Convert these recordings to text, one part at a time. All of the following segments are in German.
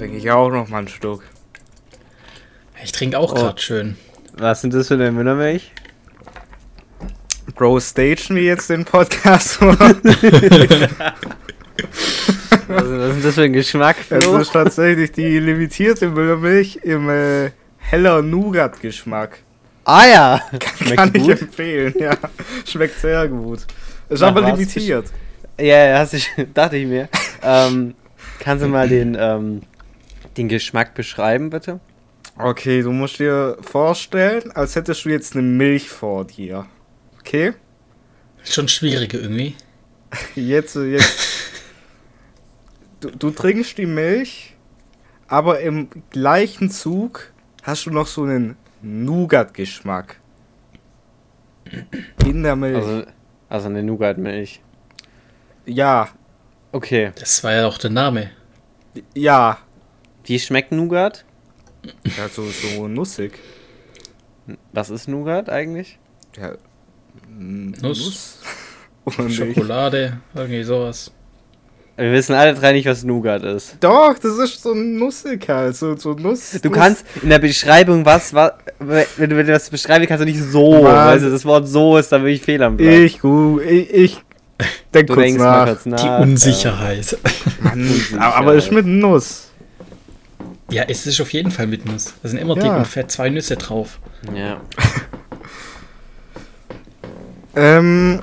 Trinke ich auch noch mal ein Stück. Ich trinke auch Oh. gerade schön. Was sind das für eine Müllermilch? Bro, stagen wir jetzt den Podcast? Also, was ist das für ein Geschmack, Es Flo? ist tatsächlich die limitierte Müllermilch im äh, heller Nougat-Geschmack. Ah ja! Kann ich gut? empfehlen, ja. Schmeckt sehr gut. Ist Nach aber was? limitiert. Ja, ja, hast dachte ich mir. Ähm, kannst du mal den, ähm, den Geschmack beschreiben, bitte? Okay, du musst dir vorstellen, als hättest du jetzt eine Milch vor dir. Okay? Schon schwierig irgendwie. Jetzt, jetzt. Du, du trinkst die Milch, aber im gleichen Zug hast du noch so einen Nougat-Geschmack. In der Milch. Also, also eine Nougat-Milch. ja, Okay. Das war ja auch der Name. ja. Wie schmeckt Nougat? Ja, so, so nussig. Was ist Nougat eigentlich? Ja, Nuss. Oder nicht? Schokolade, irgendwie sowas. Wir wissen alle drei nicht, was Nougat ist. Doch, das ist so nussig halt. So, so Nuss. Du Nuss- kannst in der Beschreibung was, was wenn du wenn du das beschreiben kannst du nicht so, Mann. weil das Wort so ist, dann bin ich fehl am Platz. Ich, gu- ich, ich denk du kurz denkst mal nach. kurz nach. Die Unsicherheit. Mann, aber ist mit Nuss. Ja, es ist auf jeden Fall mit Nuss. Da sind immer Ja. dick und fett zwei Nüsse drauf. Ja. Ähm,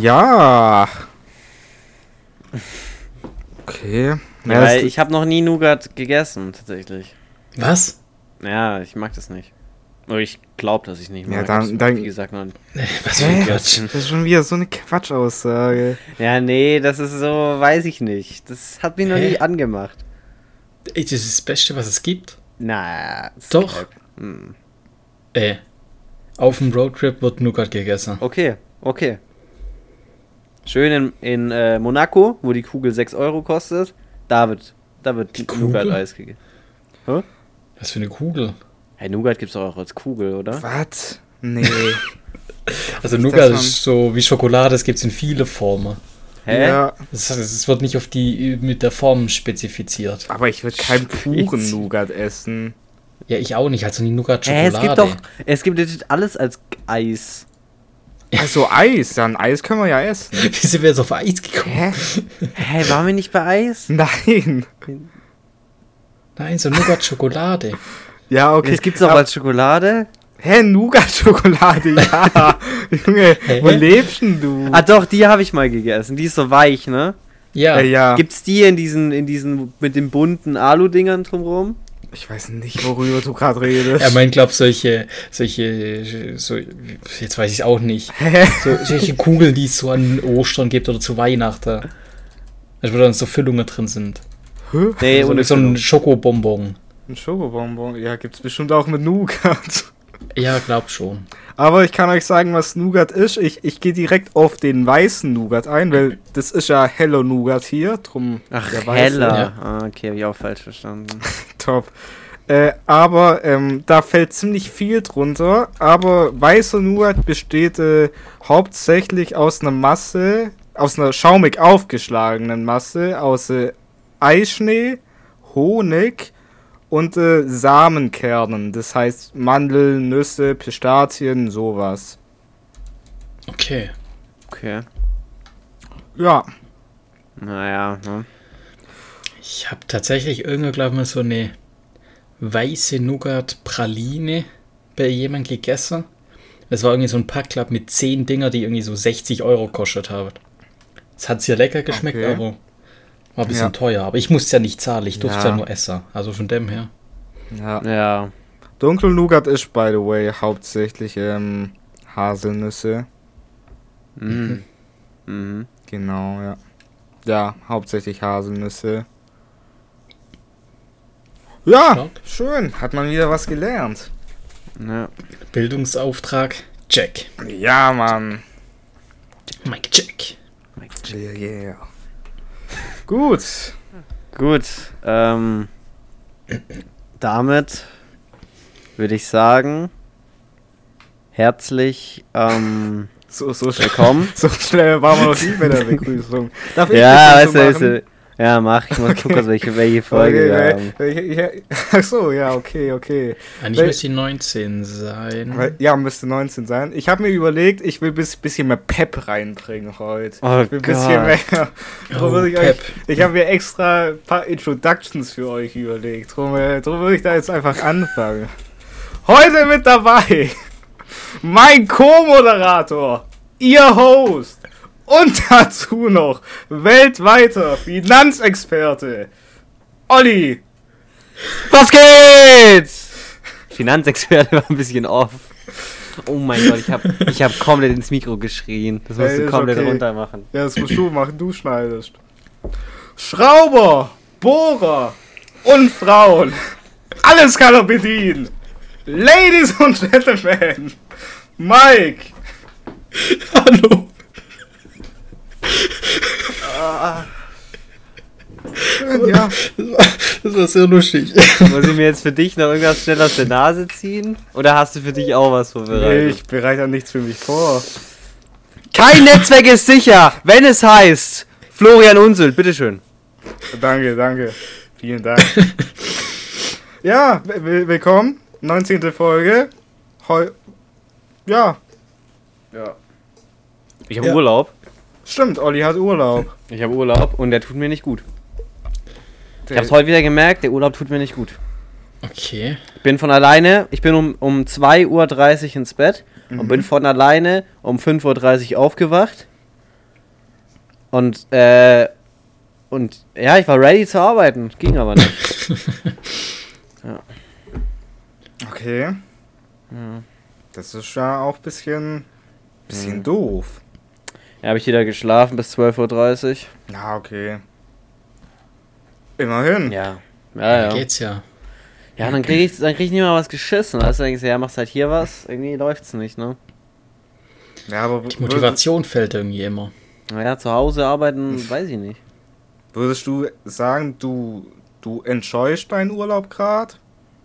ja. Okay. ja Ja, weil ich habe noch nie Nougat gegessen, tatsächlich. Was? Ja, ich mag das nicht. Oder ich glaube, dass ich nicht mag. Ja, dann- dann- wie gesagt, noch Was für ein Quatsch. das ist schon wieder so eine Quatschaussage. Ja, nee, das ist so, weiß ich nicht. Das hat mich noch nie angemacht. Ey, Das ist das Beste, was es gibt. Na, Doch. Hm. Ey. Auf dem Roadtrip wird Nougat gegessen. Okay, okay. Schön in, in äh, Monaco, wo die Kugel 6 Euro kostet. Da wird, da wird Die Kugel? Nougat-Eis gegessen. Was für eine Kugel. Hey, Nougat gibt's doch auch als Kugel, oder? Was? Nee. Also Nougat ist so wie Schokolade, es gibt es in viele Formen. Hä? Ja, es wird nicht auf die mit der Form spezifiziert. aber ich würde keinen puren. Nougat essen. Ja, ich auch nicht. Also nie Nougat Hä, Schokolade. es gibt doch, es gibt alles als Eis. Also Eis, dann Eis können wir ja essen. Wie sind wir jetzt auf Eis gekommen? Hä? Hä, waren wir nicht bei Eis? Nein. Nein, so Nougat Schokolade. Ja, okay. Es gibt's auch Aber- als Schokolade? Hä, Nougat-Schokolade, ja. Junge, Hä? wo lebst denn du? Ah doch, die habe ich mal gegessen. Die ist so weich, ne? Ja. Äh, ja. Gibt's die in diesen, in diesen mit den bunten Alu-Dingern drumrum? Ich weiß nicht, worüber du gerade redest. Er meint, glaub solche, solche, so, jetzt weiß ich auch nicht. Hä? So, solche Kugeln, die es so an Ostern gibt oder zu Weihnachten. Also, wo dann so Füllungen drin sind. Hä? Nee, so, ohne so ein Füllung. Schokobonbon. Ein Schokobonbon? Ja, gibt's bestimmt auch mit Nougat. Ja, glaub schon. Aber ich kann euch sagen, was Nougat ist. Ich, ich gehe direkt auf den weißen Nougat ein, weil das ist ja Hello Nougat hier. Drum Ach, der weiße. heller. Ja. Ah, okay, habe ich auch falsch verstanden. Top. Äh, aber ähm, da fällt ziemlich viel drunter. Aber weißer Nougat besteht äh, hauptsächlich aus einer Masse, aus einer schaumig aufgeschlagenen Masse, aus äh, Eischnee, Honig und äh, Samenkernen. Das heißt Mandeln, Nüsse, Pistazien, sowas. Okay. Okay. Ja, Naja, ne? Ich habe tatsächlich irgendwo, glaube ich, mal so eine weiße Nougat-Praline bei jemand gegessen. Das war irgendwie so ein Packlapp mit 10 Dinger, die irgendwie so 60 Euro gekostet haben. Es hat sehr lecker geschmeckt, Okay. aber war ein bisschen Ja. teuer. Aber ich musste ja nicht zahlen, ich durfte Ja. ja nur essen. Also von dem her. ja. Ja. Dunkel Nougat ist, by the way, hauptsächlich ähm, Haselnüsse. Mhm. Mhm. Genau, ja. Ja, hauptsächlich Haselnüsse. Ja, Stark. schön. Hat man wieder was gelernt. Ja. Bildungsauftrag, check. Ja, Mann. Mike, check. Yeah, yeah. Gut. Gut. Ähm, damit würde ich sagen, herzlich ähm, So, so, schnell, willkommen. so schnell waren wir noch nie bei der Begrüßung. Darf ich ja, weißt du, weißt du? Ja, mach. Ich muss gucken, welche, welche Folge wir Okay, haben. welche- ja, ach so, ja, okay, okay. Eigentlich Wel- müsste die 19 sein. Weil- Ja, müsste 19 sein. Ich habe mir überlegt, ich will ein bisschen mehr Pep reinbringen heute. Oh ich will ein bisschen mehr. Drum Oh, ich Pep. ich habe mir extra ein paar Introductions für euch überlegt. Drum, äh, drum würde ich da jetzt einfach anfangen. Heute mit dabei mein Co-Moderator, ihr Host und dazu noch weltweiter Finanzexperte Olli. Was geht? Finanzexperte war ein bisschen off. Oh mein Gott, ich habe ich hab komplett ins Mikro geschrien. Das musst Ey, du komplett okay. runter machen. Ja, das musst du machen, du schneidest. Schrauber, Bohrer und Frauen. Alles kann er bedienen. Ladies und Gentlemen, Mike. Hallo. Ja, Das war sehr lustig. Muss ich mir jetzt für dich noch irgendwas schnell aus der Nase ziehen? Oder hast du für dich auch was nee, vorbereitet? ich bereite ja nichts für mich vor. Kein Netzwerk ist sicher, wenn es heißt Florian Unseld, bitteschön. Danke, danke. Vielen Dank. ja, will- willkommen. 19. Folge. Heu ja, Ja. Ich habe Ja. Urlaub. Stimmt, Olli hat Urlaub. Ich habe Urlaub und der tut mir nicht gut. Ich habe es heute wieder gemerkt, der Urlaub tut mir nicht gut. Okay. Ich bin von alleine, ich bin um, um 2.30 Uhr ins Bett und bin von alleine um 5.30 Uhr aufgewacht. Und, äh, und ja, ich war ready zu arbeiten. Ging aber nicht. Okay. Das ist ja auch ein bisschen, bisschen doof. Ja, habe ich wieder geschlafen bis 12.30 Uhr. Ja, okay. Immerhin. Ja. Ja, Ja, ja. Geht's ja. Ja, dann krieg ich, dann krieg ich nicht mal was geschissen. Also denkst du, ja, machst halt hier was. Irgendwie läuft's nicht, ne? Ja, aber Die Motivation fällt irgendwie immer. Naja, zu Hause arbeiten, weiß ich nicht. Würdest du sagen, du, du enjoyst deinen Urlaub gerade?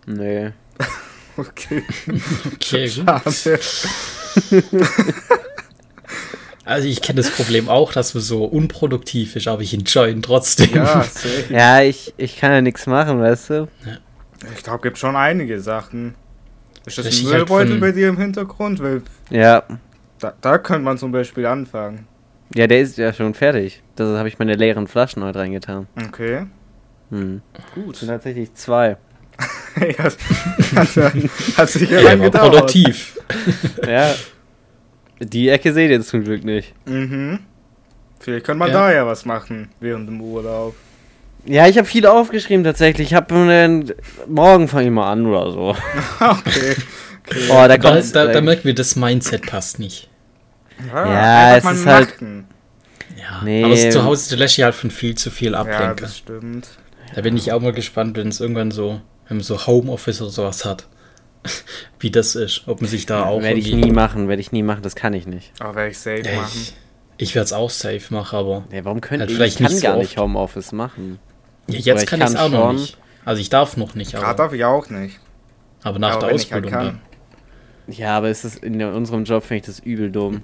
Nee. Okay. Okay, gut. Also ich kenne das Problem auch, dass man so unproduktiv ist, aber ich enjoy ihn trotzdem. Ja. Ja, ich, ich kann ja nichts machen, weißt du? Ich glaube, gibt schon einige Sachen. Ist das ein Richtig halt Müllbeutel von- bei dir im Hintergrund? Weil Ja. da, da könnte man zum Beispiel anfangen. Ja, der ist ja schon fertig. Da habe ich meine leeren Flaschen heute reingetan. Okay. Hm. Gut. Das sind tatsächlich zwei. ja, hat, hat sich ja Ja, gedauert. produktiv. ja. Die Ecke seht ihr zum Glück nicht. Mhm. Vielleicht könnte man Ja. da ja was machen während dem Urlaub. Ja, ich habe viel aufgeschrieben tatsächlich. Ich habe morgen fange ich mal an oder so. okay. Oh, da Da, da, da merken wir, das Mindset passt nicht. Ja, es ist halt- machen. Ja, Nee. aber zu Hause der lässt sich halt von viel zu viel Ja, ablenken. das stimmt. da bin ich auch mal gespannt, wenn es irgendwann so, wenn man so Homeoffice oder sowas hat, wie das ist. Ob man sich da auch Werde ich nie machen, werde ich nie machen, das kann ich nicht. Aber werde ich safe Ja, machen. ich ich werde es auch safe machen, aber Ja, warum könnte Halt ich? vielleicht Ich kann nicht so gar oft. nicht Homeoffice machen. ja, Oder jetzt ich kann ich es auch noch nicht. Also ich darf noch nicht, Gerade darf ich auch nicht. aber nach aber der halt Ausbildung kann. Ja, aber ist das in unserem Job finde ich das übel dumm.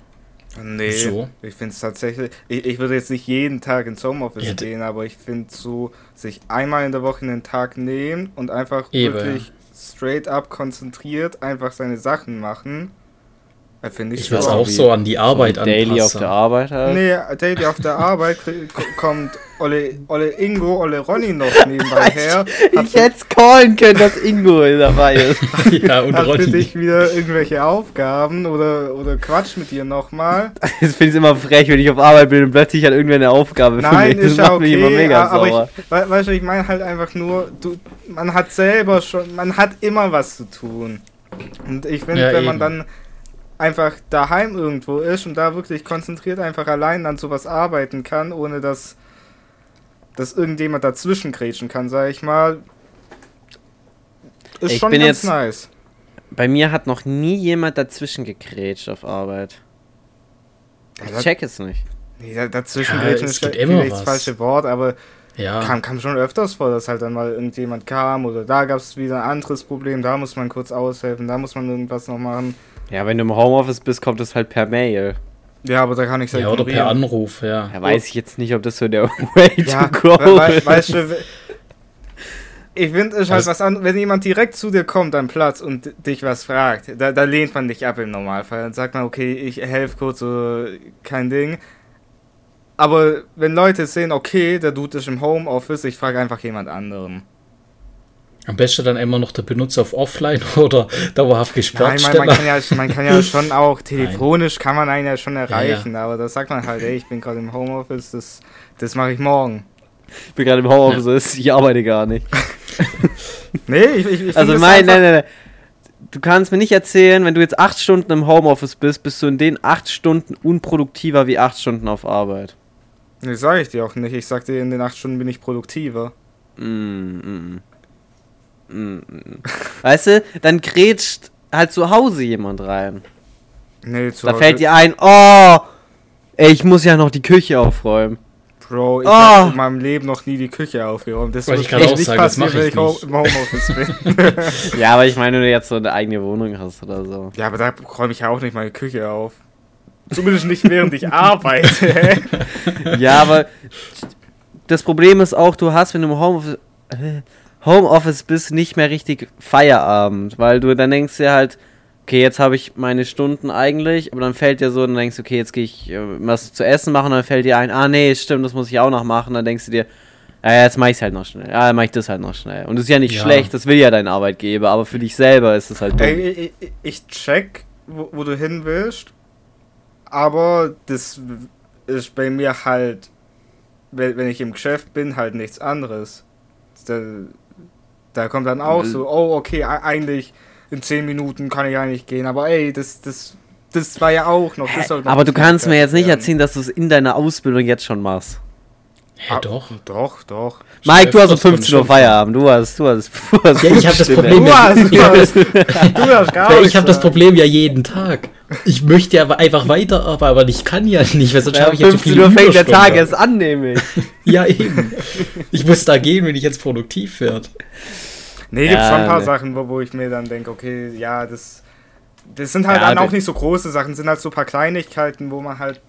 Nee, Wieso? ich finde es tatsächlich. Ich, ich würde jetzt nicht jeden Tag ins Homeoffice Ja, gehen, aber ich finde so, sich einmal in der Woche einen Tag nehmen und einfach Eben, wirklich straight up konzentriert einfach seine Sachen machen, finde ich Ich werde es auch so an die Arbeit so Daily auf anpassen. der Arbeit halt. Nee, Daily auf der Arbeit kommt Olle, Olle Ingo, Olle Ronny noch nebenbei her. Ich hätte es callen können, dass Ingo dabei ist. ja, und hat für Ronny. dich wieder irgendwelche Aufgaben oder, oder Quatsch mit dir nochmal. Das finde ich immer frech, wenn ich auf Arbeit bin und plötzlich hat irgendwer eine Aufgabe für Nein, mich. Das ist ja macht mich immer okay, mega aber sauer. ich, we- weißt du, ich meine halt einfach nur, du, man hat selber schon, man hat immer was zu tun. Und ich finde, Ja, wenn man eben. dann einfach daheim irgendwo ist und da wirklich konzentriert einfach allein an sowas arbeiten kann, ohne dass, dass irgendjemand dazwischen grätschen kann, sag ich mal, ist Ich schon bin ganz jetzt- nice. Bei mir hat noch nie jemand dazwischen gegrätscht auf Arbeit. Ja, Ich da- check es nicht. Nee, da- dazwischen Ja, grätschen ist vielleicht immer das falsche Wort, aber Ja, kam, kam schon öfters vor, dass halt dann mal irgendjemand kam oder da gab es wieder ein anderes Problem, da muss man kurz aushelfen, da muss man irgendwas noch machen. Ja, wenn du im Homeoffice bist, kommt es halt per Mail. Ja, aber da kann ich Ja, oder per Anruf, ja. Ja, weiß ich jetzt nicht, ob das so der Way Ja, to go we we ist. weißt du, ich finde es halt Also- was an, wenn jemand direkt zu dir kommt am Platz und dich was fragt, da, da lehnt man dich ab im Normalfall. Dann sagt man, okay, ich helfe kurz, so, kein Ding. Aber wenn Leute sehen, okay, der Dude ist im Homeoffice, ich frage einfach jemand anderen. Am besten dann immer noch der Benutzer auf Offline oder dauerhaft Nein, gesperrt man, man, stellen. kann ja, man kann ja schon auch, telefonisch kann man einen ja schon erreichen, aber da sagt man halt, ey, ich bin gerade im Homeoffice, das, das mache ich morgen. Ich bin gerade im Homeoffice, ich arbeite gar nicht. Nee, ich, ich, ich Also mein, nein, nein, nein. Du kannst mir nicht erzählen, wenn du jetzt acht Stunden im Homeoffice bist, bist du in den acht Stunden unproduktiver wie acht Stunden auf Arbeit. Nee, sag ich dir auch nicht. Ich sag dir, in den acht Stunden bin ich produktiver. Mm. Mm, mm. Weißt du, dann grätscht halt zu Hause jemand rein. Nee, zu Da Hause- fällt dir ein, oh, ey, ich muss ja noch die Küche aufräumen. Bro, ich Oh. hab in meinem Leben noch nie die Küche aufgeräumt. Das Wollte wird ich gerade auch nicht sagen, das passieren, mach wenn ich nicht. im Homeoffice bin. Ja, aber ich meine, wenn du jetzt so eine eigene Wohnung hast oder so. ja, aber da räume ich ja auch nicht meine Küche auf. Zumindest nicht während ich arbeite. Ja, aber das Problem ist auch, du hast, wenn du im Homeoffice, Homeoffice bist, nicht mehr richtig Feierabend, weil du dann denkst dir halt, okay, jetzt habe ich meine Stunden eigentlich, aber dann fällt dir so, dann denkst du, okay, jetzt gehe ich äh, was zu essen machen, dann fällt dir ein, ah nee, stimmt, das muss ich auch noch machen, dann denkst du dir, ja, jetzt mach ich's halt noch schnell, ja, dann mach ich das halt noch schnell. Und das ist ja nicht Ja. schlecht, das will ja dein Arbeitgeber, aber für dich selber ist es halt dumm. Ich, ich, ich check, wo, wo du hin willst. Aber das ist bei mir halt, wenn ich im Geschäft bin, halt nichts anderes. Da, kommt dann auch so, oh, okay, e- eigentlich in 10 Minuten kann ich eigentlich gehen. Aber ey, das, das, das war ja auch noch. Noch aber du kannst mir jetzt nicht werden. erzählen, dass du es in deiner Ausbildung jetzt schon machst. Hä, doch. Doch, doch. Mike, du hast um öfters von 15 Uhr. Feierabend. Du hast, du hast, du hast Ja, ich hab das. Problem- Du hast, du hast, du hast gar Ja, ich habe das. Problem ja jeden Tag. Ich möchte ja aber einfach weiterarbeiten, aber ich kann ja nicht, weil sonst Ja, habe ich ja zu 15 viele Uhr fängt der Tag Überstunden. erst an, nämlich. Ja, eben. Ich muss da gehen, wenn ich jetzt produktiv werde. Nee, gibt Ja, schon ein paar nee. Sachen, wo, wo ich mir dann denke, okay, ja, das, das sind halt Ja, dann auch nicht so große Sachen, sind halt so ein paar Kleinigkeiten, wo man halt,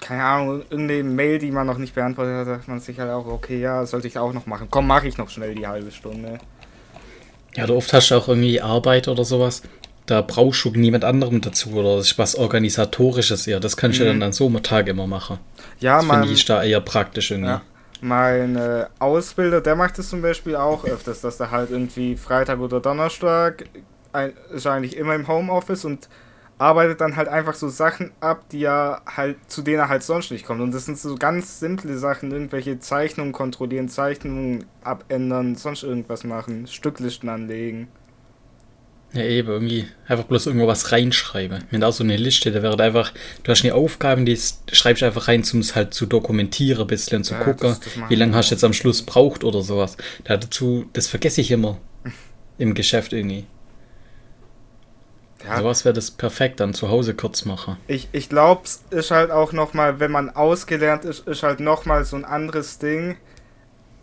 keine Ahnung, irgendeine Mail, die man noch nicht beantwortet hat, sagt man sich halt auch, okay, ja, sollte ich auch noch machen. Komm, mache ich noch schnell die halbe Stunde. Ja, oder oft hast du auch irgendwie Arbeit oder sowas. Da brauchst du niemand anderem dazu oder das ist was Organisatorisches eher. Das kannst du Mhm. dann an so einem Tag immer machen. Ja, Das finde man, ich da eher praktisch irgendwie. Ja. mein äh, Ausbilder, der macht es zum Beispiel auch öfters, dass er halt irgendwie Freitag oder Donnerstag ein, ist eigentlich immer im Homeoffice und arbeitet dann halt einfach so Sachen ab, die er halt, zu denen er halt sonst nicht kommt. Und das sind so ganz simple Sachen, irgendwelche Zeichnungen kontrollieren, Zeichnungen abändern, sonst irgendwas machen, Stücklisten anlegen. Ja, eben, irgendwie einfach bloß irgendwo was reinschreiben. Wenn da so eine Liste, da wäre einfach, du hast eine Aufgabe, die schreibst du einfach rein, um es halt zu dokumentieren, ein bisschen zu Ja, gucken, das- das wie lange hast du jetzt am Schluss braucht oder sowas. Da dazu, das vergesse ich immer im Geschäft irgendwie. Ja, Sowas wäre das perfekt, dann zu Hause kurz machen. Ich, ich glaube, es ist halt auch nochmal, wenn man ausgelernt ist, ist halt nochmal so ein anderes Ding,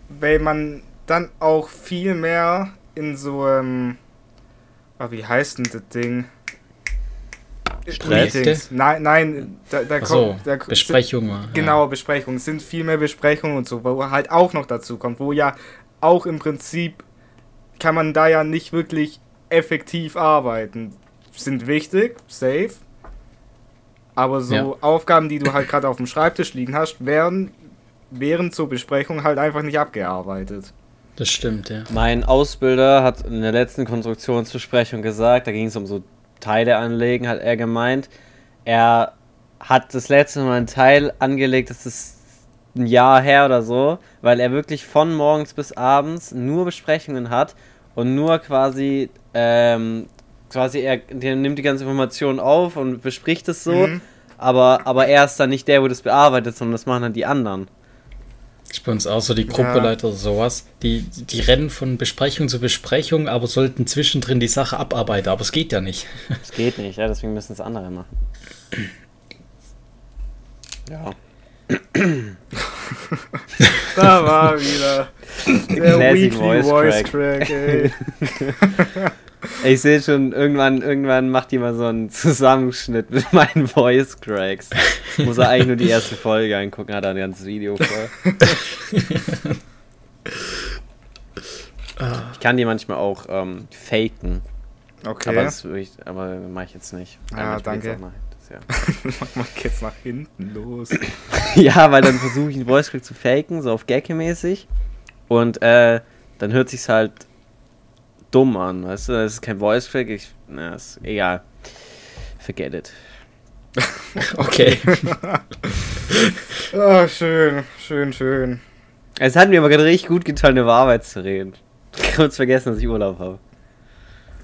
weil man dann auch viel mehr in so, ähm, oh, wie heißt denn das Ding? Stress? Meetings. Nein, nein, da, da Achso, kommt, da, Besprechung. ja. Genau, Besprechungen. Es sind viel mehr Besprechungen und so, wo halt auch noch dazu kommt, wo ja auch im Prinzip kann man da ja nicht wirklich effektiv arbeiten. Sind wichtig, safe. Aber so Ja. Aufgaben, die du halt gerade auf dem Schreibtisch liegen hast, werden während zur Besprechung halt einfach nicht abgearbeitet. Das stimmt, ja. Mein Ausbilder hat in der letzten Konstruktionsbesprechung gesagt, da ging es um so Teile anlegen, hat er gemeint. Er hat das letzte Mal ein Teil angelegt, das ist ein Jahr her oder so, weil er wirklich von morgens bis abends nur Besprechungen hat und nur quasi, ähm, quasi er der nimmt die ganze Information auf und bespricht es so, Mhm. aber, aber er ist dann nicht der, wo das bearbeitet, sondern das machen dann die anderen. Ist bei uns auch so die Gruppeleiter oder sowas. Die, die rennen von Besprechung zu Besprechung, aber sollten zwischendrin die Sache abarbeiten. Aber es geht ja nicht. Das geht nicht, ja, deswegen müssen es andere machen. Ja. Da war wieder der Classic Weekly Voice Voice Crack. Crack, ey. Ich sehe schon, irgendwann, irgendwann macht jemand so einen Zusammenschnitt mit meinen Voice Cracks. Muss er eigentlich nur die erste Folge angucken, hat er ein ganzes Video voll. Ich kann die manchmal auch ähm, faken. Okay. Aber das ich, aber mache ich jetzt nicht. Später danke. ja. Mach mal jetzt nach hinten los. Ja, weil dann versuche ich einen Voice Crack zu faken, so auf Gag-mäßig. Und äh, dann hört sich's halt dumm an, weißt du? Das ist kein Voice Crack, ich, na, ist egal. Forget it. Okay. Ah, schön, schön, schön. Es hat mir aber gerade richtig gut getan, über Arbeit zu reden. Kurz vergessen, dass ich Urlaub habe.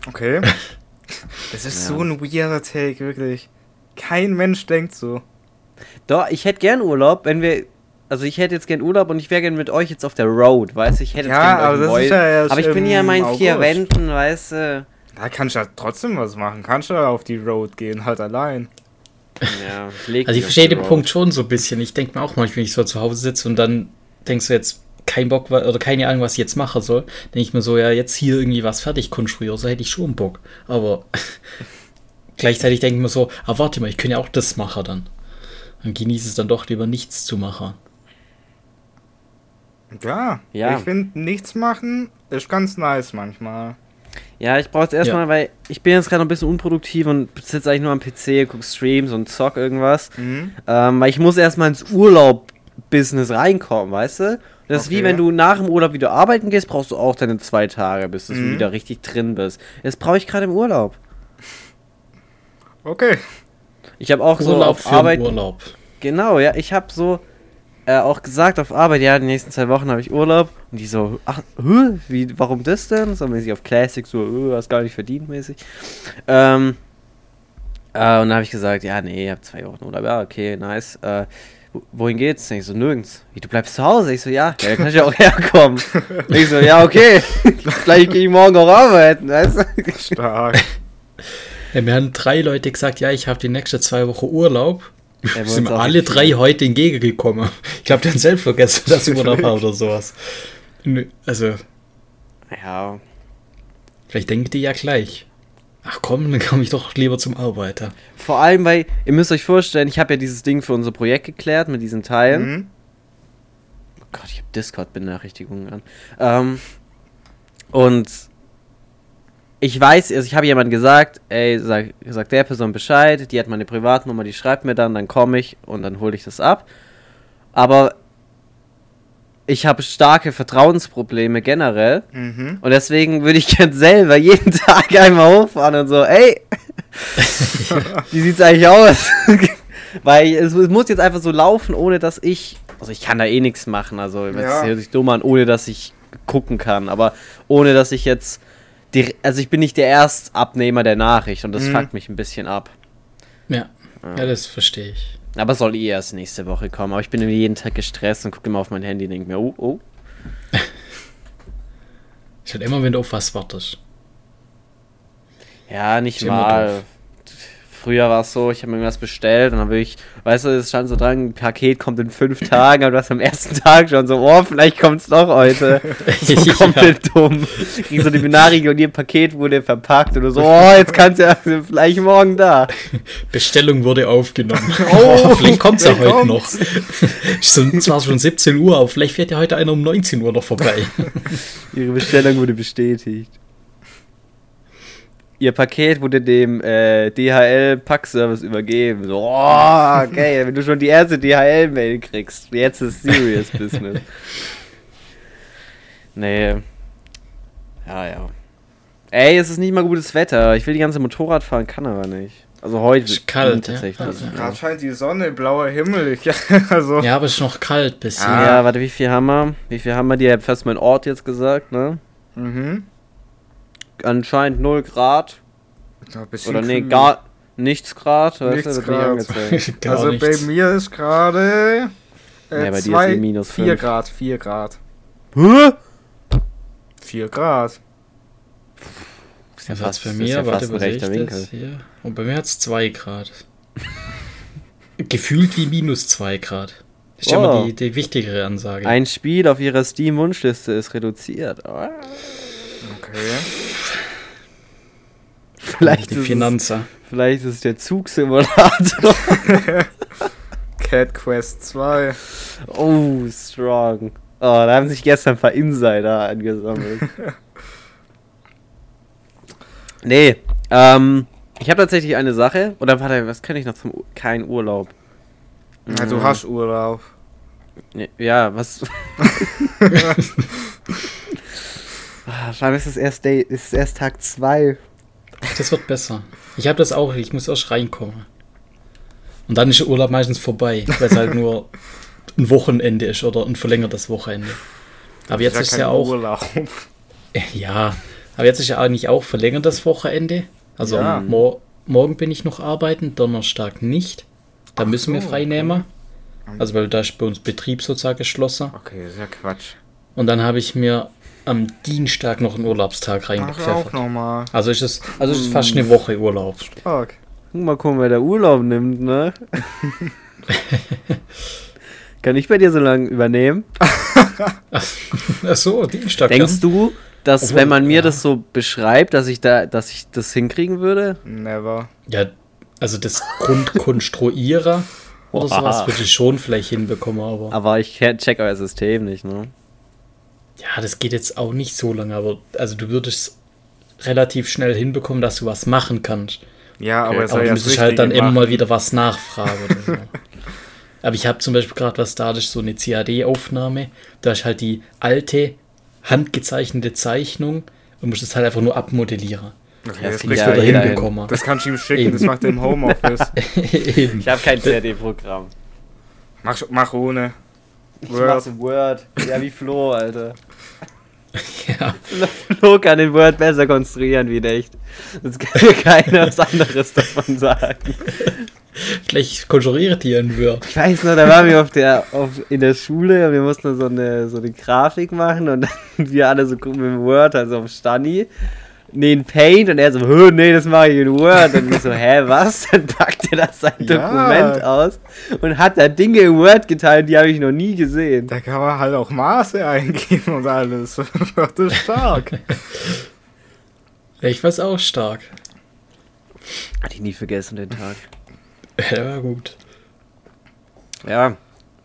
Okay. Das ist Ja. so ein weirder Take, wirklich. Kein Mensch denkt so. Doch, ich hätte gern Urlaub, wenn wir. Also ich hätte jetzt gern Urlaub und ich wäre gern mit euch jetzt auf der Road, weißt du? Ich hätte jetzt Ja, gern mit euch aber das ist ja erst Aber ich bin hier in meinen vier August. Wänden, weißt du? Da kannst du ja trotzdem was machen. Kannst du ja auf die Road gehen, halt allein. Ja, Also ich verstehe den Road. Punkt schon so ein bisschen. Ich denke mir auch manchmal, wenn ich so zu Hause sitze und dann denkst du jetzt kein Bock oder keine Ahnung, was ich jetzt machen soll, denke ich mir so, ja, jetzt hier irgendwie was fertig konstruieren, so hätte ich schon Bock. Aber gleichzeitig denke ich mir so, ah, warte mal, ich könnte ja auch das machen dann. Dann genieße es dann doch lieber nichts zu machen. Ja, Ja. ich finde, nichts machen ist ganz nice manchmal. Ja, ich brauche jetzt erstmal, Ja. weil ich bin jetzt gerade noch ein bisschen unproduktiv und sitze eigentlich nur am PC, guck Streams und zock irgendwas. Mhm. Ähm, weil ich muss erstmal ins Urlaub-Business reinkommen, weißt du? Das ist wie wenn du nach dem Urlaub wieder arbeiten gehst, brauchst du auch deine zwei Tage, bis du Mhm. wieder richtig drin bist. Das brauche ich gerade im Urlaub. Okay. Ich habe auch so Urlaub auf für Arbeit. Urlaub. Genau, ja, ich habe so äh, auch gesagt auf Arbeit, ja, die nächsten zwei Wochen habe ich Urlaub. Und die so, ach, hä, wie, warum das denn? So mäßig auf Classic, so, äh, hast gar nicht verdient mäßig. Ähm, äh, und dann habe ich gesagt, ja, nee, ich habe zwei Wochen Urlaub. Ja, okay, nice. Äh, wo- wohin geht's? Ich so, nirgends. Wie, du bleibst zu Hause? Ich so, ja, ja, da kann ich ja auch herkommen. ich so, ja, okay. Vielleicht gehe ich morgen auch arbeiten, weißt du? Stark. Ja, mir haben drei Leute gesagt, ja, ich habe die nächsten zwei Wochen Urlaub. Bei sind alle drei heute entgegengekommen. Ich glaube, die haben selbst vergessen, dass ich Urlaub habe oder sowas. Nö, Also, Ja, vielleicht denken die ja gleich. Ach komm, dann komme ich doch lieber zum Arbeiter. vor allem, weil, ihr müsst euch vorstellen, ich habe ja dieses Ding für unser Projekt geklärt mit diesen Teilen. Mhm. Oh Gott, ich habe Discord-Benachrichtigungen an. Ähm, und ich weiß, also ich habe jemand gesagt, ey, sag, sag der Person Bescheid, die hat meine Privatnummer, die schreibt mir dann, dann komme ich und dann hole ich das ab. Aber ich habe starke Vertrauensprobleme generell Mhm. und deswegen würde ich gern selber jeden Tag einmal hochfahren und so, ey, wie sieht's eigentlich aus? Weil es, es muss jetzt einfach so laufen, ohne dass ich, also ich kann da eh nichts machen, also Ja. hört sich dumm an, ohne dass ich gucken kann, aber ohne dass ich jetzt, die, also ich bin nicht der Erstabnehmer der Nachricht und das Mhm. fuckt mich ein bisschen ab. Ja, ja das verstehe ich. Aber soll eh erst nächste Woche kommen, aber ich bin jeden Tag gestresst und gucke immer auf mein Handy und denke mir, oh, oh. Ich halt immer, wenn du auf was wartest. Ja, nicht mal. doof. Früher war es so, ich habe mir irgendwas bestellt und dann will ich, weißt du, es stand so dran, ein Paket kommt in fünf Tagen, aber du hast am ersten Tag schon so, oh, vielleicht kommt es doch heute. So komplett dumm. Kriegst so die Benachrichtigung, ihr Paket wurde verpackt und du so, oh, jetzt kannst du ja vielleicht morgen da. Bestellung wurde aufgenommen. Oh, vielleicht kommt es ja heute noch. Ist zwar schon 17 Uhr, aber vielleicht fährt ja heute einer um 19 Uhr noch vorbei. Ihre Bestellung wurde bestätigt. Ihr Paket wurde dem äh, DHL-Packservice übergeben. So, oh, okay, wenn du schon die erste DHL-Mail kriegst. Jetzt ist Serious Business. Nee. Ja, ja. Ey, es ist nicht mal gutes Wetter. Ich will die ganze Motorrad fahren, kann aber nicht. Also heute Ist kalt, ja. tatsächlich. Also, Ja, Gerade scheint die Sonne, blauer Himmel. Ich, also, ja, aber es ist noch kalt bisschen. Ah. ja, warte, wie viel haben wir? Wie viel haben wir? Die hat fast mein Ort jetzt gesagt, ne? mhm. Anscheinend 0 Grad. Ja, ein bisschen Oder nee, kühl. gar nichts Grad. weißt Nichts du, wird nicht Grad. also bei nichts. mir ist gerade äh, Ja, bei dir ist zwei, eh minus 4 fünf. Grad, 4 Grad. Hä? 4 Grad. Ist ja Was fast, bei ist mir, ja warte, was rechter das Winkel. hier? Und bei mir hat es 2 Grad. Gefühlt wie minus 2 Grad. Das ist ja Oh. immer die, die wichtigere Ansage. Ein Spiel auf ihrer Steam-Wunschliste ist reduziert. Oh. Okay. Vielleicht Die ist, es, Finanzer. vielleicht ist es der Zugsimulator. Cat Quest 2. oh, strong. Oh, da haben sich gestern ein paar Insider angesammelt. nee, ähm, ich habe tatsächlich eine Sache. Oder warte, was kann ich noch zum... Ur- Kein Urlaub. Ja, du Mm, hast Urlaub. Ja, was... Ah, Vor allem ist es erst, Day, ist erst Tag 2. Das wird besser. Ich habe das auch, ich muss erst reinkommen. Und dann ist der Urlaub meistens vorbei, weil es halt nur ein Wochenende ist oder ein verlängertes Wochenende. Aber jetzt ist ja auch, Urlaub. ja, aber jetzt ist ja eigentlich auch verlängertes Wochenende. Also Ja. mor morgen bin ich noch arbeiten, Donnerstag nicht. Da Ach müssen wir so, frei okay. nehmen. Also weil da ist bei uns Betrieb sozusagen geschlossen. Okay, ist ja Quatsch. Und dann habe ich mir am Dienstag noch einen Urlaubstag reingepfeffert. nochmal. Also ist es, also ist es fast eine Woche Urlaub. Stark. Mal gucken, wer der Urlaub nimmt, ne? Kann ich bei dir so lange übernehmen? Ach so, Dienstag. Denkst du, dass Obwohl, wenn man mir ja. das so beschreibt, dass ich da, dass ich das hinkriegen würde? Never. Ja, also das Grundkonstruieren oder sowas würde ich schon vielleicht hinbekommen, aber Aber ich check euer System nicht, ne? Ja, das geht jetzt auch nicht so lange, aber also du würdest relativ schnell hinbekommen, dass du was machen kannst. Ja, aber es aber du ja müsstest halt dann immer mal wieder was nachfragen oder so. aber ich habe zum Beispiel gerade was da, das ist so eine CAD-Aufnahme, da ist halt die alte, handgezeichnete Zeichnung und musst es halt einfach nur abmodellieren. Okay, Das das, kriegst ja hinbekommen. Das kannst du ihm schicken, Eben. das macht er im Homeoffice. Eben. Ich habe kein CAD-Programm. mach, mach ohne. Ich Word. mach's in Word. Ja, wie Flo, Alter. Ja. Flo kann in Word besser konstruieren wie echt. Das kann mir keiner was anderes davon sagen. Vielleicht konjuriert ihr ein Word. Ich weiß noch, da waren wir auf der, auf, in der Schule und wir mussten so eine, so eine Grafik machen und dann wir alle so gucken mit dem Word, also auf Stani. Nee, in Paint und er so, "Hö, nee, das mache ich in Word. Und ich so, hä, was? Dann packt er das sein Ja. Dokument aus und hat da Dinge in Word geteilt, die habe ich noch nie gesehen. Da kann man halt auch Maße eingeben und alles. Das ist stark. Ich weiß auch stark. Hatte ich nie vergessen, den Tag. Ja, war gut. Ja,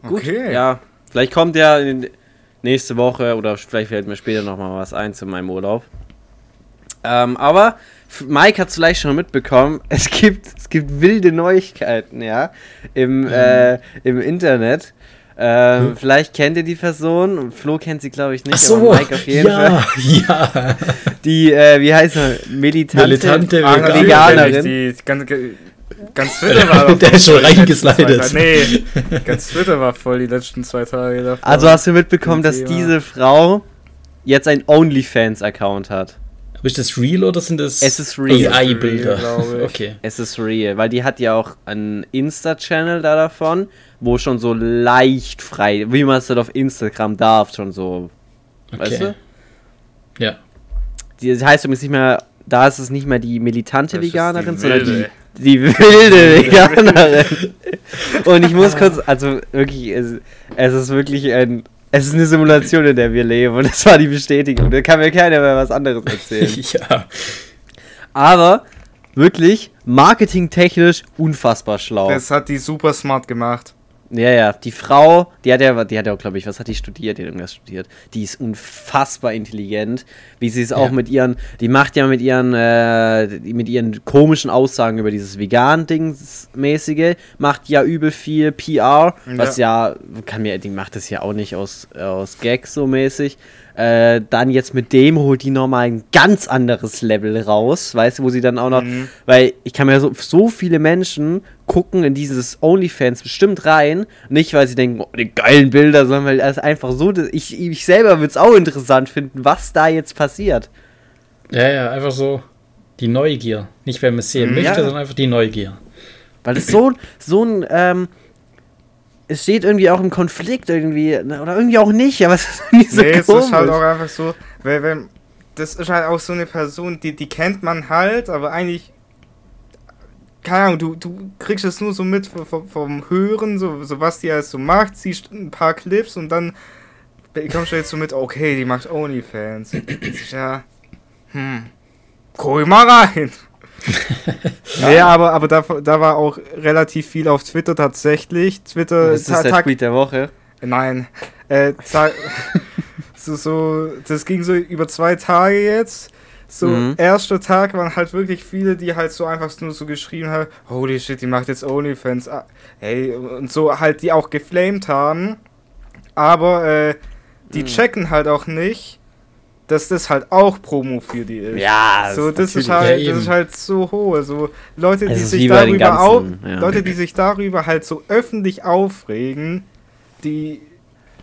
gut. Okay. Ja, vielleicht kommt ja in, nächste Woche oder vielleicht fällt mir später nochmal was ein zu meinem Urlaub. Ähm, aber Mike hat es vielleicht schon mitbekommen, es gibt, es gibt wilde Neuigkeiten, ja, im, äh, im Internet. Ähm, Vielleicht kennt ihr die Person, und Flo kennt sie glaube ich nicht, Ach so, aber Mike auf jeden ja, Fall. ja. Die, äh, wie heißt er, militante, Militante Veganerin. Die, ganz, ganz Twitter war doch Der ist schon voll die letzten reingeslidet. zwei Tage. Nee, ganz Twitter war voll die letzten zwei Tage davor. Also hast du mitbekommen, dass Thema. diese Frau jetzt ein OnlyFans-Account hat? Ist das real oder sind das Es ist real. AI-Bilder? Okay. Es ist real, weil die hat ja auch einen Insta-Channel da davon, wo schon so leicht frei, wie man es halt auf Instagram darf, schon so, weißt okay. du? Ja. Die, das heißt übrigens nicht mehr, da ist es nicht mehr die militante Das Veganerin, die sondern die, wilde. die wilde Veganerin. Und ich muss kurz, also wirklich, es, es ist wirklich ein, es ist eine Simulation, in der wir leben und das war die Bestätigung. Da kann mir keiner mehr was anderes erzählen. ja. Aber wirklich marketingtechnisch unfassbar schlau. Das hat die super smart gemacht. Ja, ja, die Frau, die hat ja, die hat ja auch, glaube ich, was hat die studiert? Die hat irgendwas studiert. Die ist unfassbar intelligent, wie sie es auch Ja. mit ihren, die macht ja mit ihren, äh, mit ihren komischen Aussagen über dieses Vegan-Dings-mäßige, macht ja übel viel PR, was ja, kann mir, die macht das ja auch nicht aus, aus Gags so mäßig. Äh, dann jetzt mit dem holt die nochmal ein ganz anderes Level raus, weißt du, wo sie dann auch noch, Mhm. weil ich kann mir so, so viele Menschen gucken in dieses OnlyFans bestimmt rein, nicht weil sie denken, oh, die geilen Bilder, sondern weil es einfach so, ich, ich selber würde es auch interessant finden, was da jetzt passiert. Ja, ja, einfach so die Neugier. Nicht, wenn man es sehen Mhm. möchte, Ja. sondern einfach die Neugier. Weil es so, so ein, ähm, es steht irgendwie auch im Konflikt irgendwie, oder irgendwie auch nicht, aber es ist irgendwie so nee, es komisch. ist halt auch einfach so, weil, wenn, das ist halt auch so eine Person, die, die kennt man halt, aber eigentlich, keine Ahnung, du, du kriegst es nur so mit vom, vom- Hören, so, so was die alles so macht, siehst ein paar Clips und dann bekommst du jetzt so mit, okay, die macht Onlyfans. Ja, hm, guck mal rein. Nee, aber, aber da, da war auch relativ viel auf Twitter tatsächlich. Twitter. Das ist der Tag- Tweet der Woche. Nein. Äh, so, so, das ging so über zwei Tage jetzt. So, Mhm. erster Tag waren halt wirklich viele, die halt so einfach nur so geschrieben haben, holy shit, die macht jetzt Onlyfans. Ah, Hey, und so halt, die auch geflamed haben. Aber äh, die Mhm. checken halt auch nicht, dass das halt auch Promo für die ist. Ja, So, das ist halt, Ja, das ist halt so hoch. So Leute, die sich darüber auf, ganzen, ja. Leute, die sich darüber halt so öffentlich aufregen, die